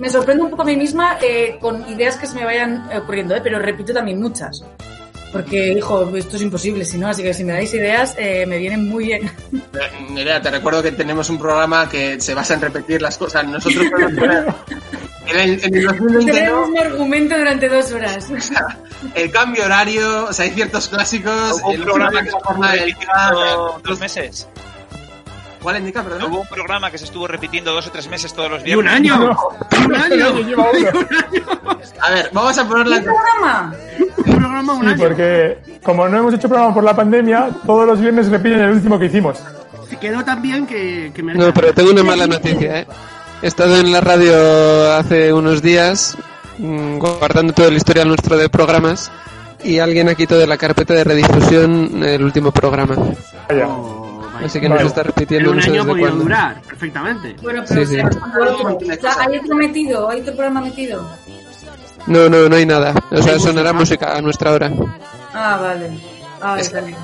me sorprendo un poco a mí misma eh, con ideas que se me vayan ocurriendo, ¿eh? pero repito también muchas. Porque, hijo, esto es imposible, si no, así que si me dais ideas, eh, me vienen muy bien. Mira, te recuerdo que tenemos un programa que se basa en repetir las cosas. Nosotros en el, en el 2020 Tener el no, mismo argumento durante dos horas. el cambio horario, o sea, hay ciertos clásicos, un programa que se forma dos meses. ¿Cuál indica, perdón? Hubo un programa que se estuvo repitiendo dos o tres meses todos los ¡Y un viernes. año! ¡Y un año! Lleva uno. A ver, vamos a ponerla ¿Un programa? Un programa un Sí, año. porque como no hemos hecho programa por la pandemia, todos los viernes repiten el último que hicimos. Se quedó tan bien que, que me No, pero tengo una mala noticia, ¿eh? He estado en la radio hace unos días mm, guardando todo el historial nuestro de programas y alguien ha quitado de la carpeta de redifusión el último programa. Vaya. Oh, vaya. Así que Vale. nos está En repitiendo un no sé año ha podido cuándo. durar perfectamente. Bueno, pero Sí, sí. metido, hay otro programa metido. No, no, no hay nada. O sea, sonará música a nuestra hora. Ah, vale. Ah, Es- vale.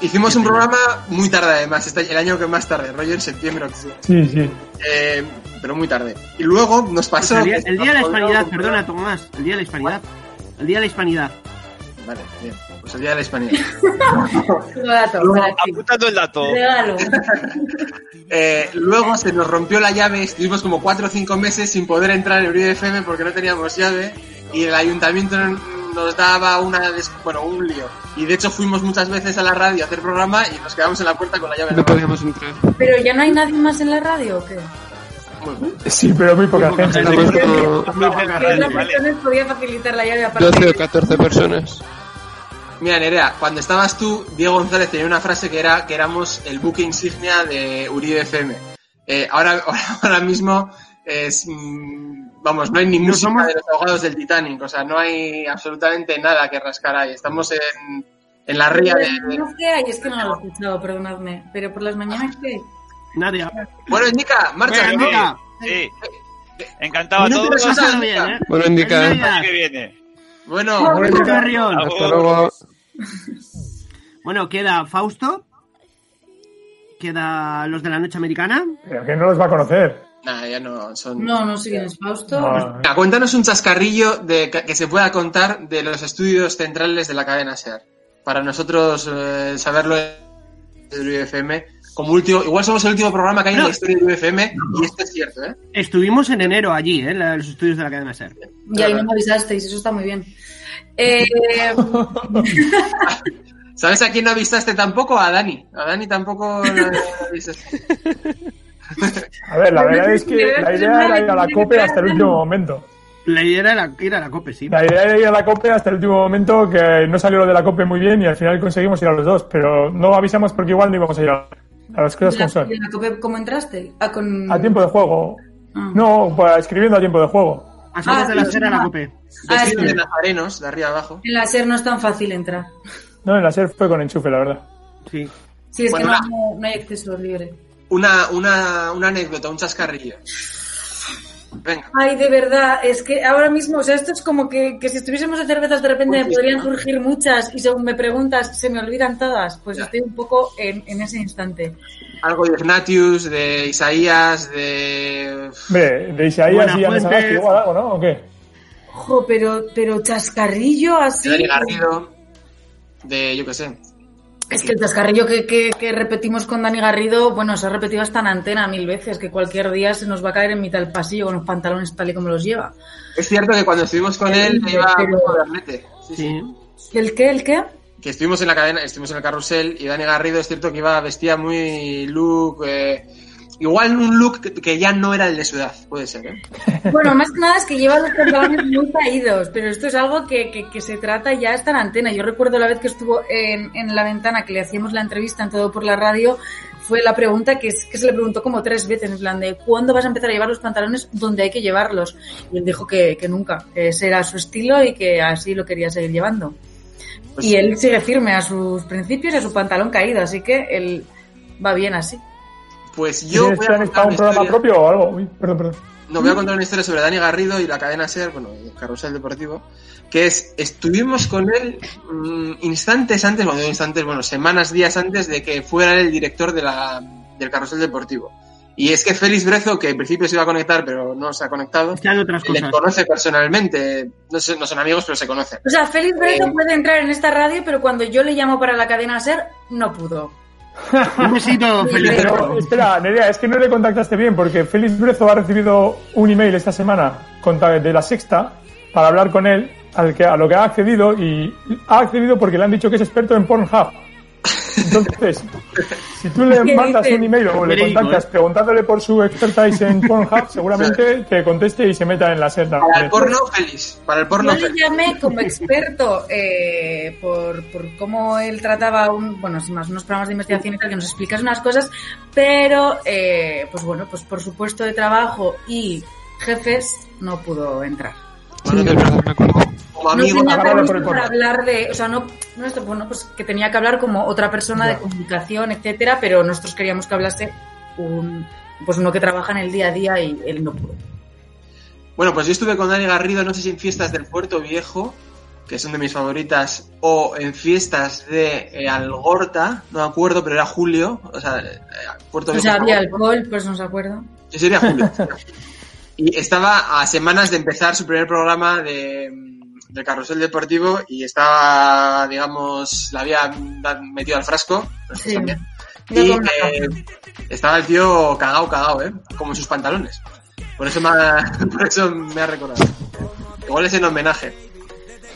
Hicimos un programa muy tarde además, este- el año que más tarde, rollo en septiembre o octubre. Sí, sí. Eh, pero muy tarde. Y luego nos Pues pasó... el, día, que el día de la hispanidad, perdona Tomás, el día de la hispanidad. El día de la hispanidad. Vale, bien. Pues el día de la hispanidad. Dato, Luego. Apuntando el dato. Eh, luego se nos rompió la llave, estuvimos como cuatro o cinco meses sin poder entrar en Uribe FM porque no teníamos llave y el ayuntamiento nos daba una des- bueno, un lío. Y de hecho fuimos muchas veces a la radio a hacer programa y nos quedamos en la puerta con la llave. No podíamos entrar. Pero ya no hay nadie más en la radio, ¿o qué? Sí, pero muy poca Muy poca gente. gente. Muy poca Que gente. otra persona podía facilitar la llave Mira, Nerea, cuando estabas tú, Diego González tenía una frase que era que éramos el buque insignia de Uribe FM. Eh, ahora, ahora mismo es, mm, vamos, no hay ni No música somos- de los abogados del Titanic, o sea, no hay absolutamente nada que rascar ahí. Estamos en, en la ría de... No, ¿qué hay? Es que no lo he escuchado, perdonadme. Pero por las mañanas, ¿qué hay? Nadia. Bueno, indica, marcha. Sí. Encantado a todos. bien, ¿eh? Bueno, indica. Navidad. que viene. Bueno, Bueno, Carrión. Hasta luego. Bueno, queda Fausto. Queda los de la noche americana. Pero que no los va a conocer. nada, ya no son... No, no sé quién es Fausto. No, Venga, cuéntanos un chascarrillo de, que que se pueda contar de los estudios centrales de la cadena SER. Para nosotros eh, saberlo de FM. Como último, igual somos el último programa que hay en la historia de Uribe FM y esto es cierto, ¿eh? Estuvimos en enero allí, ¿eh? en la- los estudios de la cadena SER. Y ahí no me avisasteis, eso está muy bien. Eh, ¿Sabes a quién no avisaste tampoco? A Dani. A Dani tampoco avisaste. A ver, la verdad es que la idea era ir a la COPE hasta el último momento. La idea era la- ir a la COPE, sí. La idea era ir a la COPE hasta el último momento, que no salió lo de la COPE muy bien y al final conseguimos ir a los dos, pero no avisamos porque igual no íbamos a ir a, a las cosas ¿y la- como son. y en la COPE cómo entraste? Ah, con... A tiempo de juego. Ah. No, pues, escribiendo a tiempo de juego. A Ah, de la sí, SER a la. COPE. Ah, sí. de nazarenos, de arriba abajo. En la SER no es tan fácil entrar. No, en la SER fue con enchufe, la verdad. Sí. Sí, es Bueno, que no- no hay acceso libre. Una, una, una anécdota, un chascarrillo. Venga. Ay, de verdad, es que ahora mismo, o sea, esto es como que, que si estuviésemos de cervezas de repente me Pues podrían surgir muchas y según me preguntas se me olvidan todas. Pues Ya. estoy un poco en, en ese instante. Algo de Ignatius, de Isaías, de... De Isaías y Buenafuente. Anesagasti igual algo, ¿no? ¿O qué? Ojo, pero, pero chascarrillo así. de Garrido, de yo qué sé. Es que el chascarrillo que, que, que repetimos con Dani Garrido, bueno, se ha repetido hasta en antena mil veces, que cualquier día se nos va a caer en mitad del pasillo con los pantalones tal y como los lleva. Es cierto que cuando estuvimos con él Sí, iba pero-. Sí, sí. Sí. ¿El qué? ¿El qué? Que estuvimos en la cadena, estuvimos en el carrusel y Dani Garrido es cierto que iba vestía muy look, eh, igual un look que, que ya no era el de su edad, puede ser, ¿eh? Bueno, más que nada es que lleva los pantalones muy caídos, pero esto es algo que, que- que se trata ya está en antena. Yo recuerdo la vez que estuvo en, en la ventana que le hacíamos la entrevista en todo por la radio, fue la pregunta que, es- que se le preguntó como tres veces, en plan de ¿cuándo vas a empezar a llevar los pantalones donde hay que llevarlos? Y él dijo que, que nunca, que ese era su estilo y que así lo quería seguir llevando. Pues y él sigue firme a sus principios y a su pantalón caído, así que él va bien así. Pues yo ¿Tienes voy a planes contar un programa historia, propio o algo? Uy, perdón, perdón. no, voy a contar una historia sobre Dani Garrido y la cadena SER, bueno, el carrusel deportivo, que es, estuvimos con él mm, instantes antes, bueno, instantes, bueno, semanas, días antes de que fuera él el director de la, del carrusel deportivo. Y es que Félix Brezo, que en principio se iba a conectar, pero no se ha conectado, otras le cosas. conoce personalmente. No, sé- no son amigos, pero se conocen. O sea, Félix Breto Eh. puede entrar en esta radio, pero cuando yo le llamo para la cadena SER, no pudo. Un besito, espera, Nerea, es que no le contactaste bien porque Félix Brezo ha recibido un email esta semana de la sexta para hablar con él, al que, a lo que ha accedido y ha accedido porque le han dicho que es experto en Pornhub. Entonces, si tú le ¿Qué mandas dices? un email o le Verídico, contactas ¿eh? preguntándole por su expertise en Pornhub, seguramente te conteste y se meta en la senda. Para el porno, Félix. Para el porno, Yo le llamé como experto eh, por, por cómo él trataba un, bueno, sin más, unos programas de investigación y tal, que nos explicase unas cosas, pero, eh, pues bueno, pues por su puesto de trabajo y jefes no pudo entrar. Sí, es verdad, me acuerdo. Como No amigo, tenía agarrarlo por porno. hablar de, o sea, no, no esto, bueno, pues que tenía que hablar como otra persona de Ya. comunicación, etcétera, pero nosotros queríamos que hablase un, pues uno que trabaja en el día a día y él no pudo. Bueno, pues yo estuve con Dani Garrido, no sé si en fiestas del Puerto Viejo, que son de mis favoritas, o en fiestas de eh, Algorta, no me acuerdo, pero era julio, o sea, eh, Puerto O Viejo. sea, había alcohol, pues no se acuerda. Sí, sería julio. Y estaba a semanas de empezar su primer programa de, de Carrusel Deportivo y estaba, digamos, la había metido al frasco. Sí. también. Y eh, estaba el tío cagao, cagao, ¿eh? Como en sus pantalones. Por eso me ha, por eso me ha recordado. Igual es en homenaje.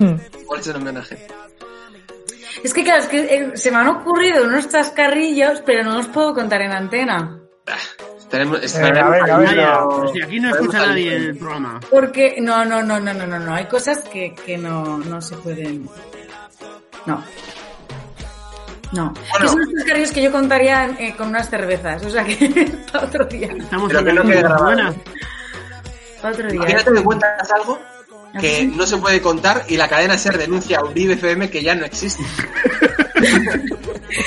Hmm. Igual es en homenaje. Es que claro, es que eh, se me han ocurrido unos chascarrillos, pero no los puedo contar en antena. Tenemos, Eh, a ver, a ver, Vaya, no. si aquí no escucha nadie el programa. Porque, no, no, no, no, no, no, no. Hay cosas que, que no, no se pueden. No. No. Que son los chascarrillos que yo contaría eh, con unas cervezas. O sea que para otro día. Estamos Pero que no grabado. buena. Para otro día. Imagínate que cuentas algo que no se puede contar y la cadena SER denuncia a Uribe FM que ya no existe.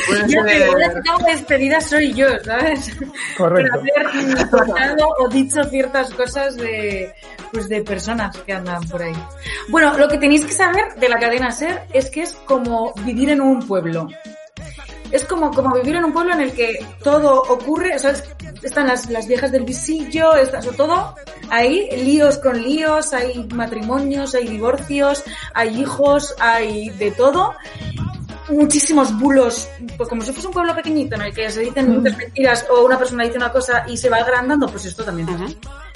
Pero ser- la despedida soy yo, ¿sabes? Correcto. Por haber contado o dicho ciertas cosas de, pues de personas que andan por ahí. Bueno, lo que tenéis que saber de la cadena SER es que es como vivir en un pueblo. Es como, como vivir en un pueblo en el que todo ocurre, o sea, es- están las, las viejas del visillo, está, todo ahí, líos con líos, hay matrimonios, hay divorcios, hay hijos, hay de todo. Muchísimos bulos, pues como si fuese un pueblo pequeñito en el que se dicen muchas mentiras o una persona dice una cosa y se va agrandando, pues esto también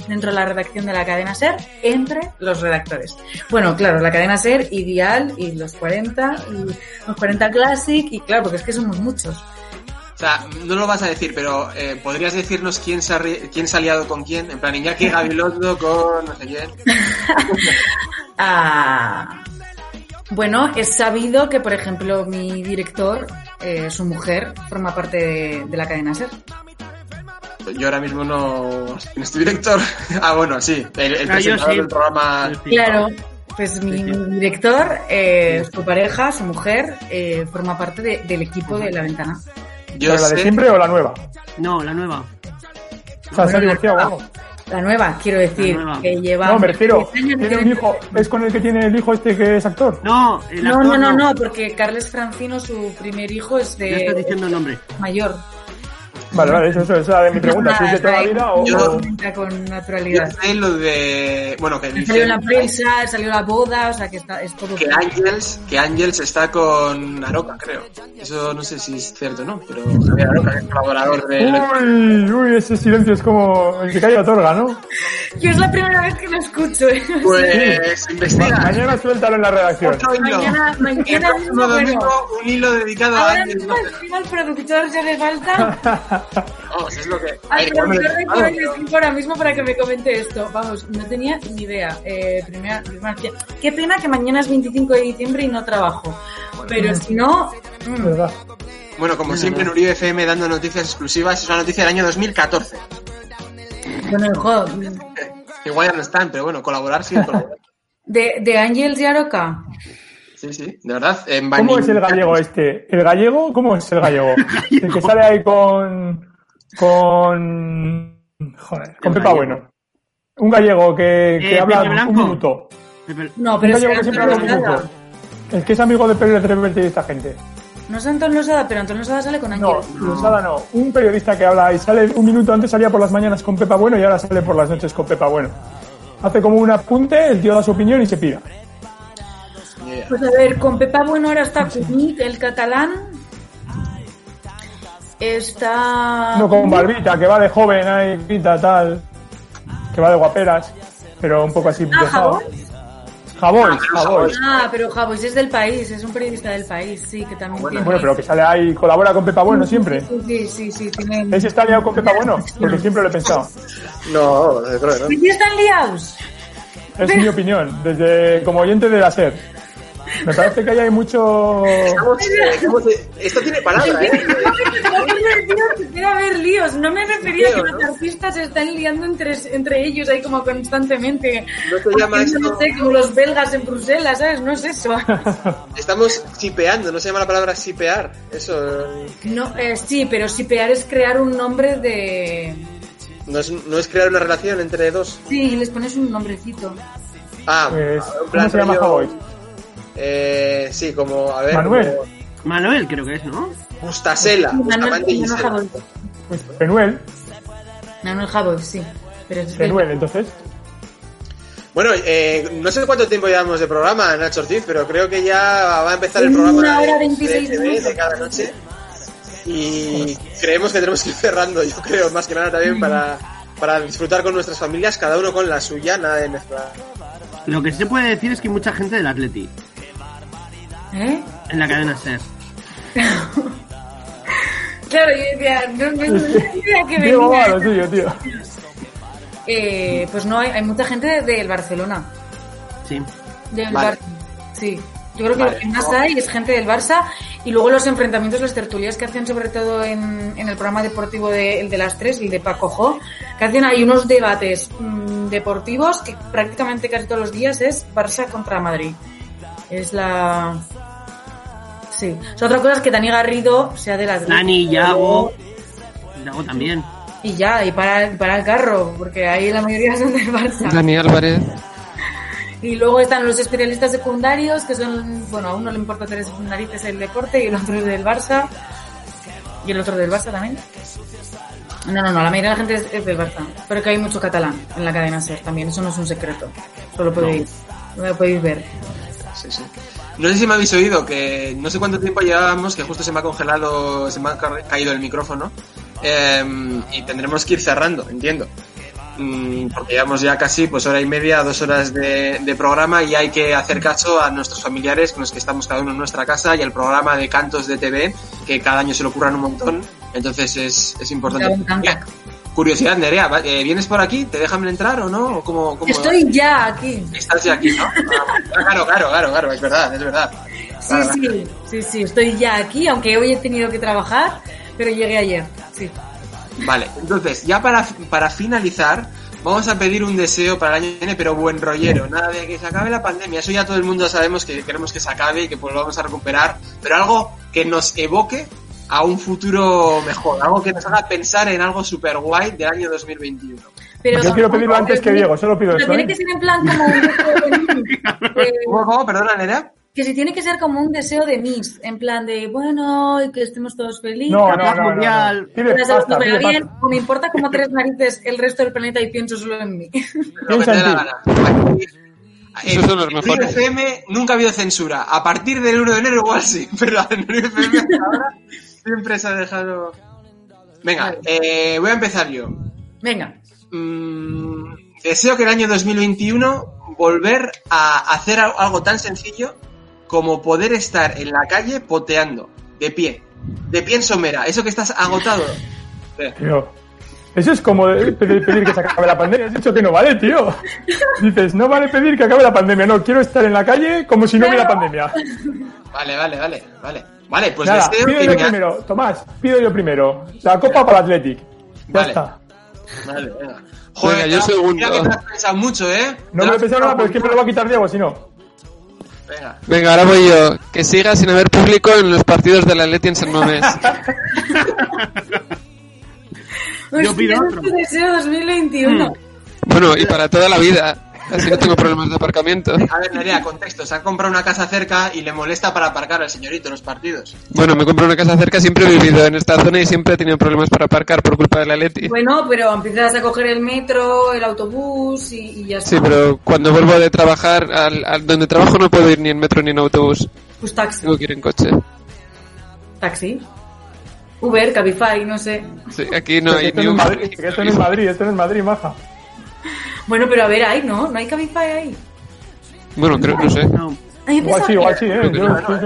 dentro de la redacción de la cadena SER entre los redactores. Bueno, claro, la cadena SER, Ideal y los 40 y los 40 Classic y claro, porque es que somos muchos. O sea, no lo vas a decir, pero eh, ¿podrías decirnos quién se, ha, quién se ha liado con quién? En plan, Iñaki Gabilondo con no sé quién. Ah, bueno, es sabido que, por ejemplo, mi director, eh, su mujer, forma parte de, de la cadena SER. Yo ahora mismo no... ¿Quién es tu director? ah, bueno, sí, el, el Ah, yo presentador sí. del programa... Claro, pues mi, mi director, eh, su pareja, su mujer, eh, forma parte de- del equipo de La Ventana. Yo ¿Pero la de sé- siempre o la nueva? No, la nueva. O sea, se ha divorciado o algo. La nueva, quiero decir, nueva. que lleva... No, me refiero, 10 años tiene un hijo, es con el que tiene el hijo este que es actor. No, el No, actor no, no, no, porque Carles Francino, su primer hijo, es Ya estás de diciendo el nombre. mayor. Vale, vale, eso, eso, esa era de mi pregunta, si es de toda la vida o... Yo- con Yo naturalidad. sé lo de... Bueno, que Salió la prensa, salió la boda, o sea que está, es todo... que Ángels, que Ángels está con Aroca, creo. Eso no sé si es cierto o no, pero Javier Aroca es colaborador de... Uy, uy, ese silencio es como el que cae otorga, ¿no? Yo es la primera vez que lo escucho. ¿eh? Pues investiga. Mañana suéltalo en la redacción. Mañana, mañana domingo, bueno. un hilo dedicado a Ahora Ángels mismo escribo al productor si hace falta. Vamos, es lo que... A Al ver, igual me lo- productor de Fuera le escribo ahora mismo para que me comente esto. Vamos, no tenía ni idea. Eh, primera, primera- qué pena que mañana es 25 de diciembre y no trabajo. Pero si no... mm, ¿Verdad? Bueno, como siempre en Uribe FM dando noticias exclusivas, es una noticia del año 2014. bueno, hijo, Igual ya no están, pero bueno, colaborar sí. colaborar. de, de Ángels y Aroca. Sí, sí, de verdad. En ¿Cómo es el gallego este? ¿El gallego? ¿Cómo es el gallego? El que sale ahí con... con... joder, con Pepa. Bueno. Un gallego que, que Eh, habla un minuto. No, Un pero gallego será que siempre habla un Losada. minuto. El que es amigo de Pérez Reverte y esta gente. No es Antonio Losada, pero Antonio Losada sale con No, Ángel. Losada no. Un periodista que habla y sale un minuto antes salía por las mañanas con Pepa Bueno y ahora sale por las noches con Pepa Bueno. Hace como un apunte, el tío da su opinión y se pira. Pues a ver, con Pepa Bueno ahora está Cunit, el catalán. Está... No con Barbita, que va de joven, ahí, pinta tal. Que va de guaperas, pero un poco así. Ah, dejado. Javois. Javois. Ah, pero Javois es del país, es un periodista del país, sí, que también tiene... Bueno, pero que sale ahí, colabora con Pepa Bueno siempre. Sí, sí, sí, sí, tiene... ¿Ese está liado con Pepa Bueno? Porque siempre lo he pensado. No, yo creo que no. ¿Y qué están liados? Es mi opinión, desde como oyente de la SER. Me parece que ahí hay mucho... Estamos, eh, estamos esto tiene palabra, ¿eh? Quiero haber líos, no me refería a que los artistas se están liando entre, entre ellos ahí como constantemente. No se llama esto- No sé, como los belgas en Bruselas, ¿sabes? No es eso. Estamos sipeando, no se llama la palabra sipear. Eso eh, No, eh, sí, pero sipear es crear un nombre de... no es, no es crear una relación entre dos. Sí, les pones un nombrecito. Ah, Pues, en ¿Cómo plan se llama rollo- Javois? Eh, sí, como, a ver. Manuel. como Manuel creo que es, ¿no? Bustasela. Manuel, Manuel. Pues Penuel, Manuel Jabón, sí. Pero es Penuel, entonces. Bueno, eh, no sé cuánto tiempo llevamos de programa, Nacho Ortiz, pero creo que ya va a empezar el programa Una hora de- 26 de, cada noche. Y creemos que tenemos que ir cerrando, yo creo, más que nada también para, para disfrutar con nuestras familias, cada uno con la suya, nada de mezclar. Lo que sí se puede decir es que hay mucha gente del Atleti ¿Eh? en la cadena SER. Claro, yo decía, no, no, no sabía que venía. tío. Eh, pues no, hay, hay mucha gente del Barcelona. Sí. Del Vale. Barça. Sí. Yo creo que Vale. lo que más hay es gente del Barça y luego los enfrentamientos, las tertulias que hacen sobre todo en, en el programa deportivo de, el de las tres, el de Paco Jo, que hacen hay unos debates mm, deportivos que prácticamente casi todos los días es Barça contra Madrid. Es la... Sí. O sea, otra cosa es que Dani Garrido sea de las... Dani, Yago. Yago también. Y ya, y para, para el carro, porque ahí la mayoría son del Barça. Dani Álvarez. Y luego están los especialistas secundarios, que son, bueno, a uno le importa tres narices el deporte y el otro es del Barça. Y el otro del Barça también. No, no, no, la mayoría de la gente es, es del Barça. Pero que hay mucho catalán en la cadena SER también, eso no es un secreto. Solo podéis, lo podéis ver. Sí, sí. No sé si me habéis oído que no sé cuánto tiempo llevábamos, que justo se me ha congelado, se me ha ca- caído el micrófono. eh, y tendremos que ir cerrando, entiendo. Mm, porque llevamos ya casi pues hora y media, dos horas de, de programa y hay que hacer caso a nuestros familiares con los que estamos cada uno en nuestra casa y al programa de cantos de TV, que cada año se lo ocurran un montón. Entonces es, es importante. Curiosidad, Nerea, ¿va- eh, ¿vienes por aquí? ¿Te dejan entrar o no? ¿O cómo, cómo- Estoy ya aquí. Estás ya aquí, ¿no? Ah, claro, claro, claro, claro, es verdad, es verdad. Sí, Claro, sí, sí, sí, estoy ya aquí, aunque hoy he tenido que trabajar, pero llegué ayer. Sí. Vale, entonces, ya para, para finalizar, vamos a pedir un deseo para el año que viene, pero buen rollero. Nada de que se acabe la pandemia. Eso ya todo el mundo sabemos que queremos que se acabe y que pues lo vamos a recuperar. Pero algo que nos evoque a un futuro mejor. Algo que nos haga pensar en algo super guay del año 2021. Pero Yo quiero pedirlo antes que Diego, solo pido Pero eso, tiene ¿eh? que ser en plan como un deseo de ¿Cómo, cómo? Perdona, Nerea. que si tiene que ser como un deseo de Miss, en plan de, bueno, y que estemos todos felices. No, no, no, no, mundial. no. Salud pasta, pide bien, pasta. o me importa como tres narices el resto del planeta y pienso solo en mí. Piensa en la ti. gana. Esos son los En mejores. FM nunca ha habido censura. A partir del 1 de enero igual sí, pero en Río FM hasta ahora siempre se ha dejado... Venga, eh, voy a empezar yo. Venga. Mm, deseo que el año 2021 volver a hacer al- algo tan sencillo como poder estar en la calle poteando, de pie, de pie en somera, eso que estás agotado. Tío, eso es como pedir, pedir que se acabe la pandemia. Has dicho que no vale, tío. Dices, no vale pedir que acabe la pandemia. No, quiero estar en la calle como si no hubiera pandemia. Vale, vale, vale, vale. Vale, pues Nada, deseo pido que yo me- primero. Tomás, pido yo primero. La copa para el Athletic. Ya Vale. está. Vale, venga. Venga, yo segundo. mira que te has pensado mucho, ¿eh? No me lo he pensado nada, pero es que me lo va a quitar Diego, si no. Venga. Venga, ahora voy yo. Que siga sin haber público en los partidos de la Atleti en San Mamés. Yo pido otro. deseo 2021. Bueno, y para toda la vida. Así no tengo problemas de aparcamiento. A ver, Nerea, contexto. Se ha comprado una casa cerca y le molesta para aparcar al señorito en los partidos. Bueno, me compro una casa cerca, siempre he vivido en esta zona y siempre he tenido problemas para aparcar por culpa de la Atleti. Bueno, pero empiezas a coger el metro, el autobús y, y ya está. Sí, pero cuando vuelvo de trabajar, al, al donde trabajo no puedo ir ni en metro ni en autobús. Pues taxi. Tengo que ir en coche. Taxi. Uber, Cabify, no sé. Sí, aquí no hay ni que esto no es Madrid, esto no es Madrid, maja. Bueno, pero a ver, hay, ¿no? ¿No hay Cabify ahí? Bueno, creo, no sé. No. Igual pensaba sí, igual sí, Creo eh. que Yo, no,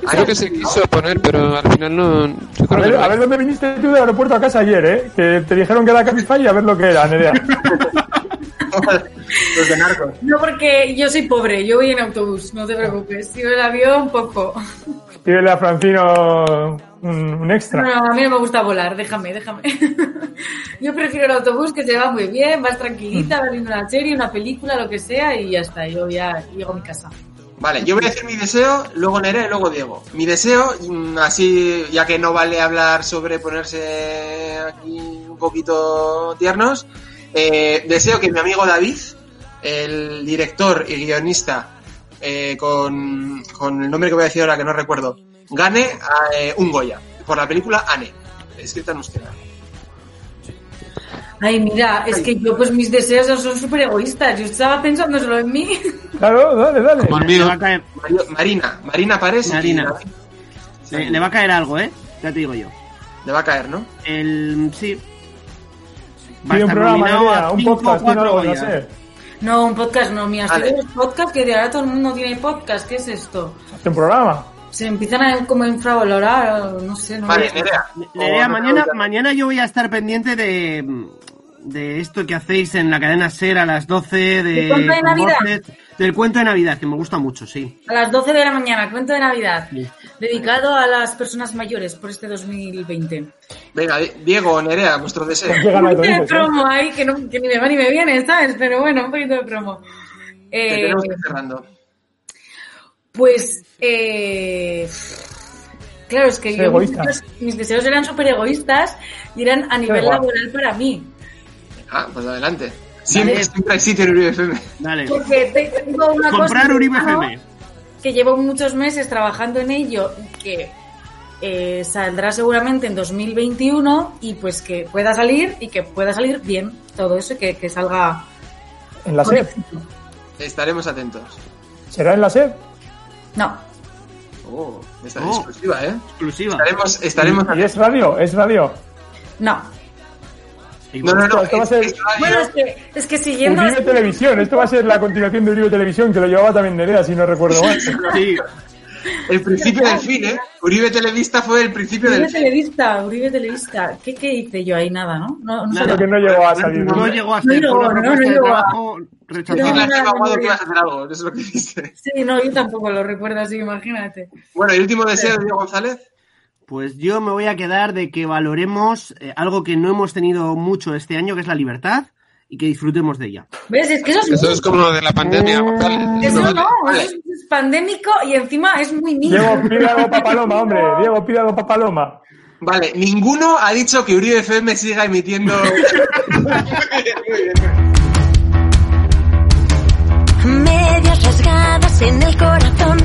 que Creo que se quiso poner, pero al final no... Yo A creo que ver, no. a ver dónde viniste tú del aeropuerto a casa ayer, eh. Que te dijeron que era Cabify y a ver lo que era, Nerea. Los de narcos. No, porque yo soy pobre, yo voy en autobús, no te preocupes. Yo el avión, poco. Pídele a Francino un, un extra. No, a mí no me gusta volar, déjame, déjame. Yo prefiero el autobús que se va muy bien, vas tranquilita, vas viendo una serie, una película, lo que sea, y ya está, yo ya llego a mi casa. Vale, yo voy a decir mi deseo, luego Nerea y luego Diego. Mi deseo, mm, así, ya que no vale hablar sobre ponerse aquí un poquito tiernos, eh, deseo que mi amigo David, el director y guionista eh, con, con el nombre que voy a decir ahora que no recuerdo, gane eh, un Goya por la película Anne, escrita en euskera. Ay, mira, es que yo, pues mis deseos son súper egoístas. Yo estaba pensando solo en mí. Claro, dale, dale. Como el mío. Le va a caer, Marina, Marina Pares. y Marina. David. le, le va a caer algo, ¿eh? Ya te digo yo. Le va a caer, ¿no? El. Sí. Va a Pide un programa, a un cinco, podcast, tiene algo que hacer. No, un podcast no, mía. Estoy de los podcasts que de ahora todo el mundo tiene podcast. ¿Qué es esto? Hace un programa. Se empiezan a como infravalorar, no sé. No Vale, sé. Nerea. Nerea, mañana, mañana yo voy a estar pendiente de, de esto que hacéis en la cadena SER a las 12 de, ¿Del cuento de Navidad? voces, del cuento de Navidad, que me gusta mucho, sí. A las 12 de la mañana, cuento de Navidad. Dedicado a las personas mayores por este 2020. Venga, Di- Diego, Nerea, vuestro deseo. Llega Un poquito de ¿eh? promo ahí, que, no, que ni me va ni me viene, ¿sabes? Pero bueno, un poquito de promo. Eh, tenemos que ir cerrando. Pues, eh, claro, es que yo, mis, deseos, mis deseos eran súper egoístas y eran a nivel laboral para mí. Ah, pues adelante. Siempre, siempre hay sitio en Uribe FM. Dale. Porque te- tengo una Comprar cosa Uribe. FM. que llevo muchos meses trabajando en ello y que eh, saldrá seguramente en 2021 y pues que pueda salir y que pueda salir bien todo eso y que, que salga En la éxito. Estaremos atentos. ¿Será en la SED? No, Oh, esta Oh. exclusiva, ¿eh? Exclusiva. Estaremos, estaremos ¿Y es radio? ¿Es radio? no. No, no, no. Esto va a es- ser-. Bueno, es que, es que siguiendo... Uribe Televisión. Esto va a ser la continuación de Uribe Televisión, que lo llevaba también Nerea, si no recuerdo mal. Sí. El principio del fin, ¿eh? Uribe Televista fue el principio Uribe del fin. Televista, Uribe Televista. ¿Qué, ¿Qué hice yo ahí? Nada, ¿no? No, no sé Nada. Creo que no llegó a salir. No ¿no? llegó a llegó, una no, no llegó No, no, que ibas a hacer algo, eso es lo que dice. Sí, no, yo tampoco lo recuerdo así, imagínate. Bueno, y último deseo de Diego González. Pues yo me voy a quedar de que valoremos eh, algo que no hemos tenido mucho este año, que es la libertad, y que disfrutemos de ella. ¿Ves? Es que eso es, Eso es como lo de la pandemia, González. eso no, Vale. eso es pandémico y encima es muy niño. Diego, pide algo para Paloma, hombre. Diego, pide algo para Paloma. Vale, ninguno ha dicho que Uribe FM siga emitiendo. Medias rasgadas en el corazón,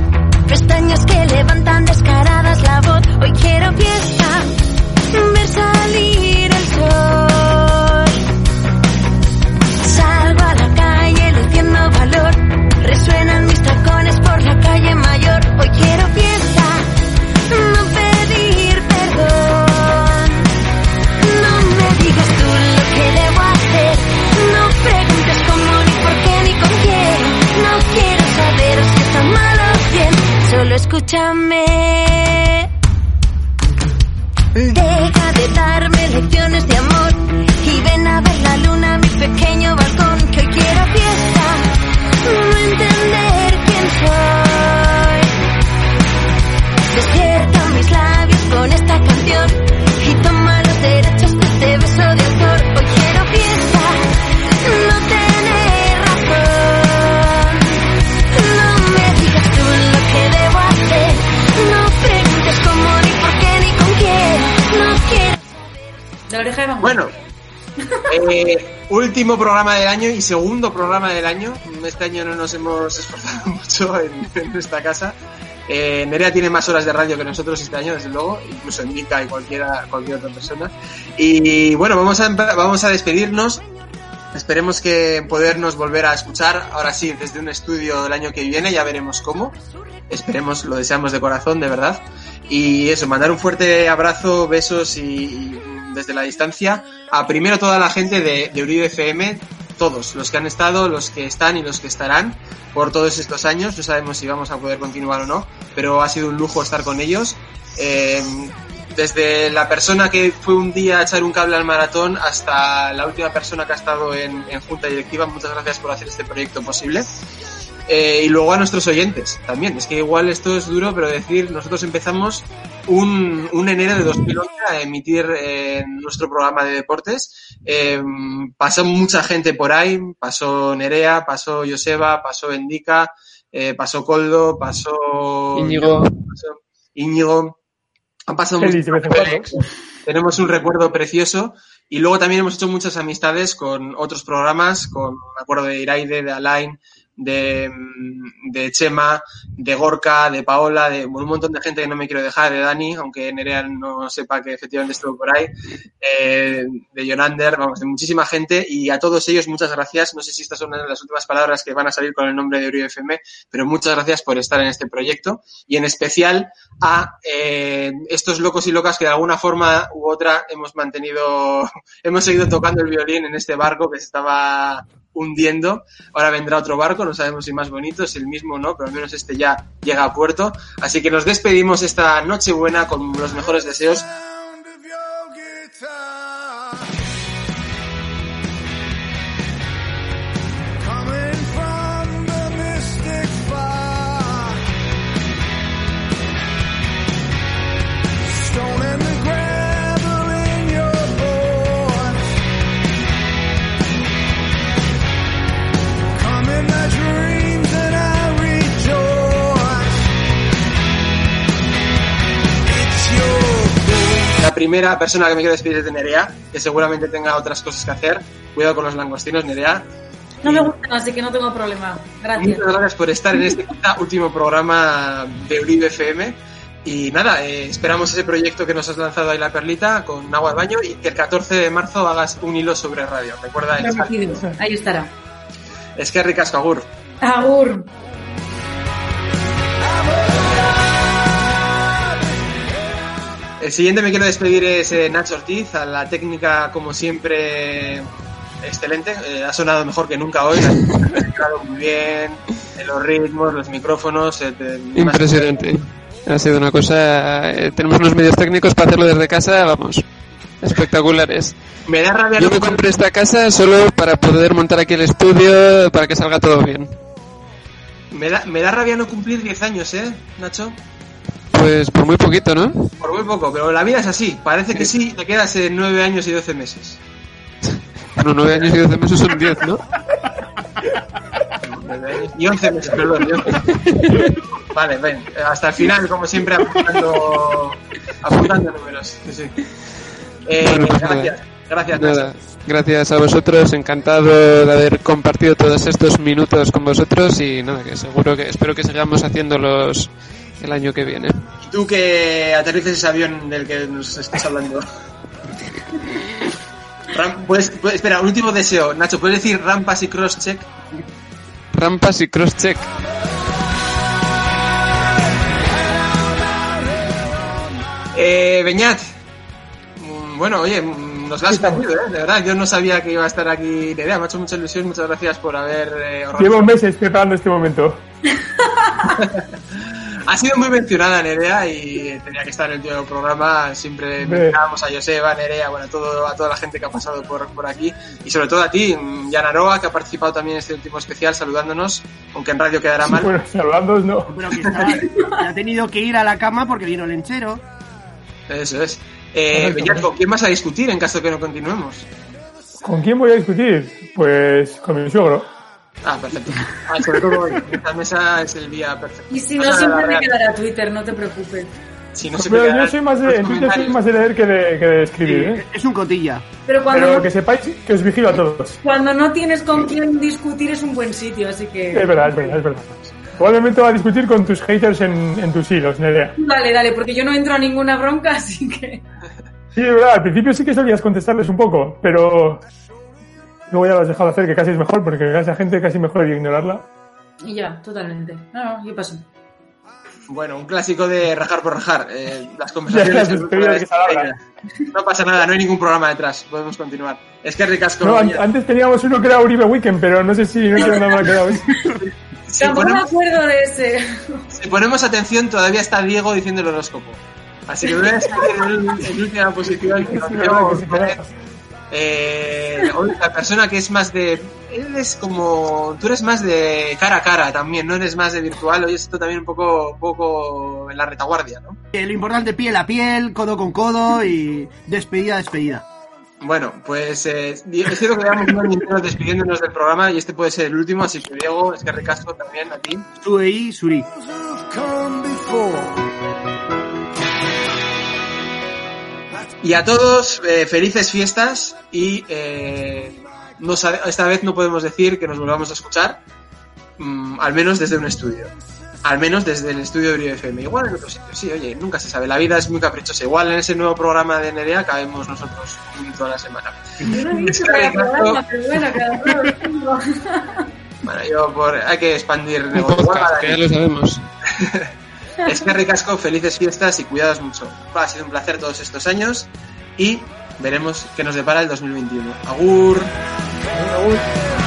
pestañas que levantan descaradas la voz. Hoy quiero fiesta, ver salir el sol. Salgo a la calle luciendo valor, resuenan mis tacones por la calle escúchame. Deja de darme lecciones de amor Bueno, eh, último programa del año y segundo programa del año. Este año no nos hemos esforzado mucho en, esta casa. Eh, Nerea tiene más horas de radio que nosotros este año, desde luego, incluso Indica y cualquiera, cualquier otra persona. Y bueno, vamos a, vamos a despedirnos. Esperemos que podernos volver a escuchar, ahora sí, desde un estudio el año que viene, ya veremos cómo. Esperemos, lo deseamos de corazón, de verdad. Y eso, mandar un fuerte abrazo, besos y desde la distancia a primero toda la gente de, de Uribe FM, todos, los que han estado, los que están y los que estarán por todos estos años. No sabemos si vamos a poder continuar o no, pero ha sido un lujo estar con ellos. Eh, desde la persona que fue un día a echar un cable al maratón hasta la última persona que ha estado en, en junta directiva, muchas gracias por hacer este proyecto posible. Eh, y luego a nuestros oyentes también. Es que igual esto es duro, pero decir, nosotros empezamos un, un enero de 2011 a emitir eh, nuestro programa de deportes. Eh, pasó mucha gente por ahí, pasó Nerea, pasó Joseba, pasó Endica, eh, pasó Coldo, pasó Íñigo. pasó Íñigo. Han pasado. Félix. Tenemos un recuerdo precioso y luego también hemos hecho muchas amistades con otros programas, con, me acuerdo de Iraide, de Alain, de, mm, de Chema, de Gorka, de Paola, de un montón de gente que no me quiero dejar, de Dani, aunque Nerea no sepa que efectivamente estuvo por ahí, eh, de Jonander, vamos, de muchísima gente y a todos ellos muchas gracias. No sé si estas son las últimas palabras que van a salir con el nombre de Uribe FM, pero muchas gracias por estar en este proyecto y en especial a eh, estos locos y locas que de alguna forma u otra hemos mantenido, hemos seguido tocando el violín en este barco que se estaba hundiendo. Ahora vendrá otro barco, no sabemos si más bonito, es el mismo o no, pero al menos este ya llega a puerto. Así que nos despedimos esta noche buena con los mejores deseos. Primera persona que me quiero despedir es de Nerea, que seguramente tenga otras cosas que hacer. Cuidado con los langostinos, Nerea. No me gustan, así que no tengo problema. Gracias. Muchas gracias por estar en este último programa de Uribe FM. Y nada, eh, esperamos ese proyecto que nos has lanzado ahí la perlita con agua de baño y que el 14 de marzo hagas un hilo sobre radio. Recuerda. Prometido. Ahí estará. Es que ricasco, Agur. Agur. El siguiente me quiero despedir es eh, Nacho Ortiz, a la técnica como siempre excelente. Eh, ha sonado mejor que nunca hoy. Ha muy bien, los ritmos, los micrófonos. eh, te- Impresionante. Ha sido una cosa. eh, tenemos unos medios técnicos para hacerlo desde casa, vamos. Espectaculares. Me da rabia Yo me compré esta casa solo para poder montar aquí el estudio, para que salga todo bien. Me da, me da rabia no cumplir 10 años, ¿eh, Nacho? Pues por muy poquito, ¿no? Por muy poco, pero la vida es así. Parece que sí, te quedas en 9 años y 12 meses. Bueno, nueve años y doce meses son diez, ¿no? Nueve años Y 11 meses, perdón. y 11 meses. Vale, ven. Hasta el final, como siempre, apuntando, apuntando números. Sí, sí. Eh, Bueno, pues nada. gracias. Gracias. Nada, gracias a vosotros, encantado de haber compartido todos estos minutos con vosotros y nada, que seguro que espero que sigamos haciéndolos el año que viene. Y tú que aterrices ese avión del que nos estás hablando. Ram- puedes- puedes- espera, un último deseo. Nacho, ¿puedes decir rampas y cross-check? Rampas y crosscheck. Eh, Beñat. Mm, Bueno, oye, mm, nos has perdido, ¿eh? De verdad, yo no sabía que iba a estar aquí Nerea. Me ha hecho mucha ilusión. Muchas gracias por haber eh, Llevo meses preparando este momento. Ha sido muy mencionada Nerea y tenía que estar en el último programa. Siempre mencionábamos a Joseba, Nerea, bueno, a, todo, a toda la gente que ha pasado por, por aquí. Y sobre todo a ti, Yana Roa, que ha participado también en este último especial, saludándonos, aunque en radio quedará mal. Bueno, saludándoos no. Pero que estaba- ha tenido que ir a la cama porque vino el enchero. Eso es. Eh, ¿con quién vas a discutir en caso de que no continuemos? ¿Con quién voy a discutir? Pues con mi suegro. Ah, perfecto. Ah, sobre todo hoy. Esta mesa es el día perfecto. Y si no, siempre me real. quedará Twitter, no te preocupes. Si no Pero me yo soy más de, los en Twitter soy más de leer que de, que de escribir, ¿eh? Es un cotilla. Pero cuando, Pero no, que sepáis que os vigilo a todos. cuando no tienes con quién discutir es un buen sitio, así que... Es verdad, es verdad, es verdad. Probablemente va a discutir con tus haters en, en tus hilos, Nerea. Dale, dale, porque yo no entro a ninguna bronca, así que... Sí, es verdad, al principio sí que solías contestarles un poco, pero luego ya lo has dejado hacer, que casi es mejor, porque a esa gente casi mejor ignorarla. Y ya, totalmente. No, no, yo paso. Bueno, un clásico de rajar por rajar. Eh, las Ya, conversaciones. las que alargan. no pasa nada, no hay ningún programa detrás. Podemos continuar. Es que ricasco. No, an- antes teníamos uno que era Uribe Weekend, pero no sé si no dónde habrá quedado. si, Tampoco me ponemos, acuerdo de ese. si ponemos atención, todavía está Diego diciendo el horóscopo. Así que voy a escribir en, en última posición. Que se queda. Eh, hoy la persona que es más de. Él es como. Tú eres más de cara a cara también, no eres más de virtual. Hoy esto también un poco, un poco en la retaguardia, ¿no? Eh, Lo importante, piel a piel, codo con codo y despedida a despedida. Bueno, pues eh, es cierto que llevamos un año entero despidiéndonos del programa y este puede ser el último, así que Diego, es que recasco también a ti. Suri. Y a todos, eh, felices fiestas y eh, no esta vez no podemos decir que nos volvamos a escuchar, mm, al menos desde un estudio. Al menos desde el estudio de Brio FM. Igual en otro sitio, sí, oye, nunca se sabe. La vida es muy caprichosa. Igual en ese nuevo programa de Nerea caemos nosotros un minuto a la semana. Yo no he dicho Es que cada Ricardo- programa, pero bueno, yo por, hay que expandir podcast, que ya lo sabemos. Es que ricasco, felices fiestas y cuidados mucho. Ha sido un placer todos estos años y veremos qué nos depara el 2021. Agur. Agur.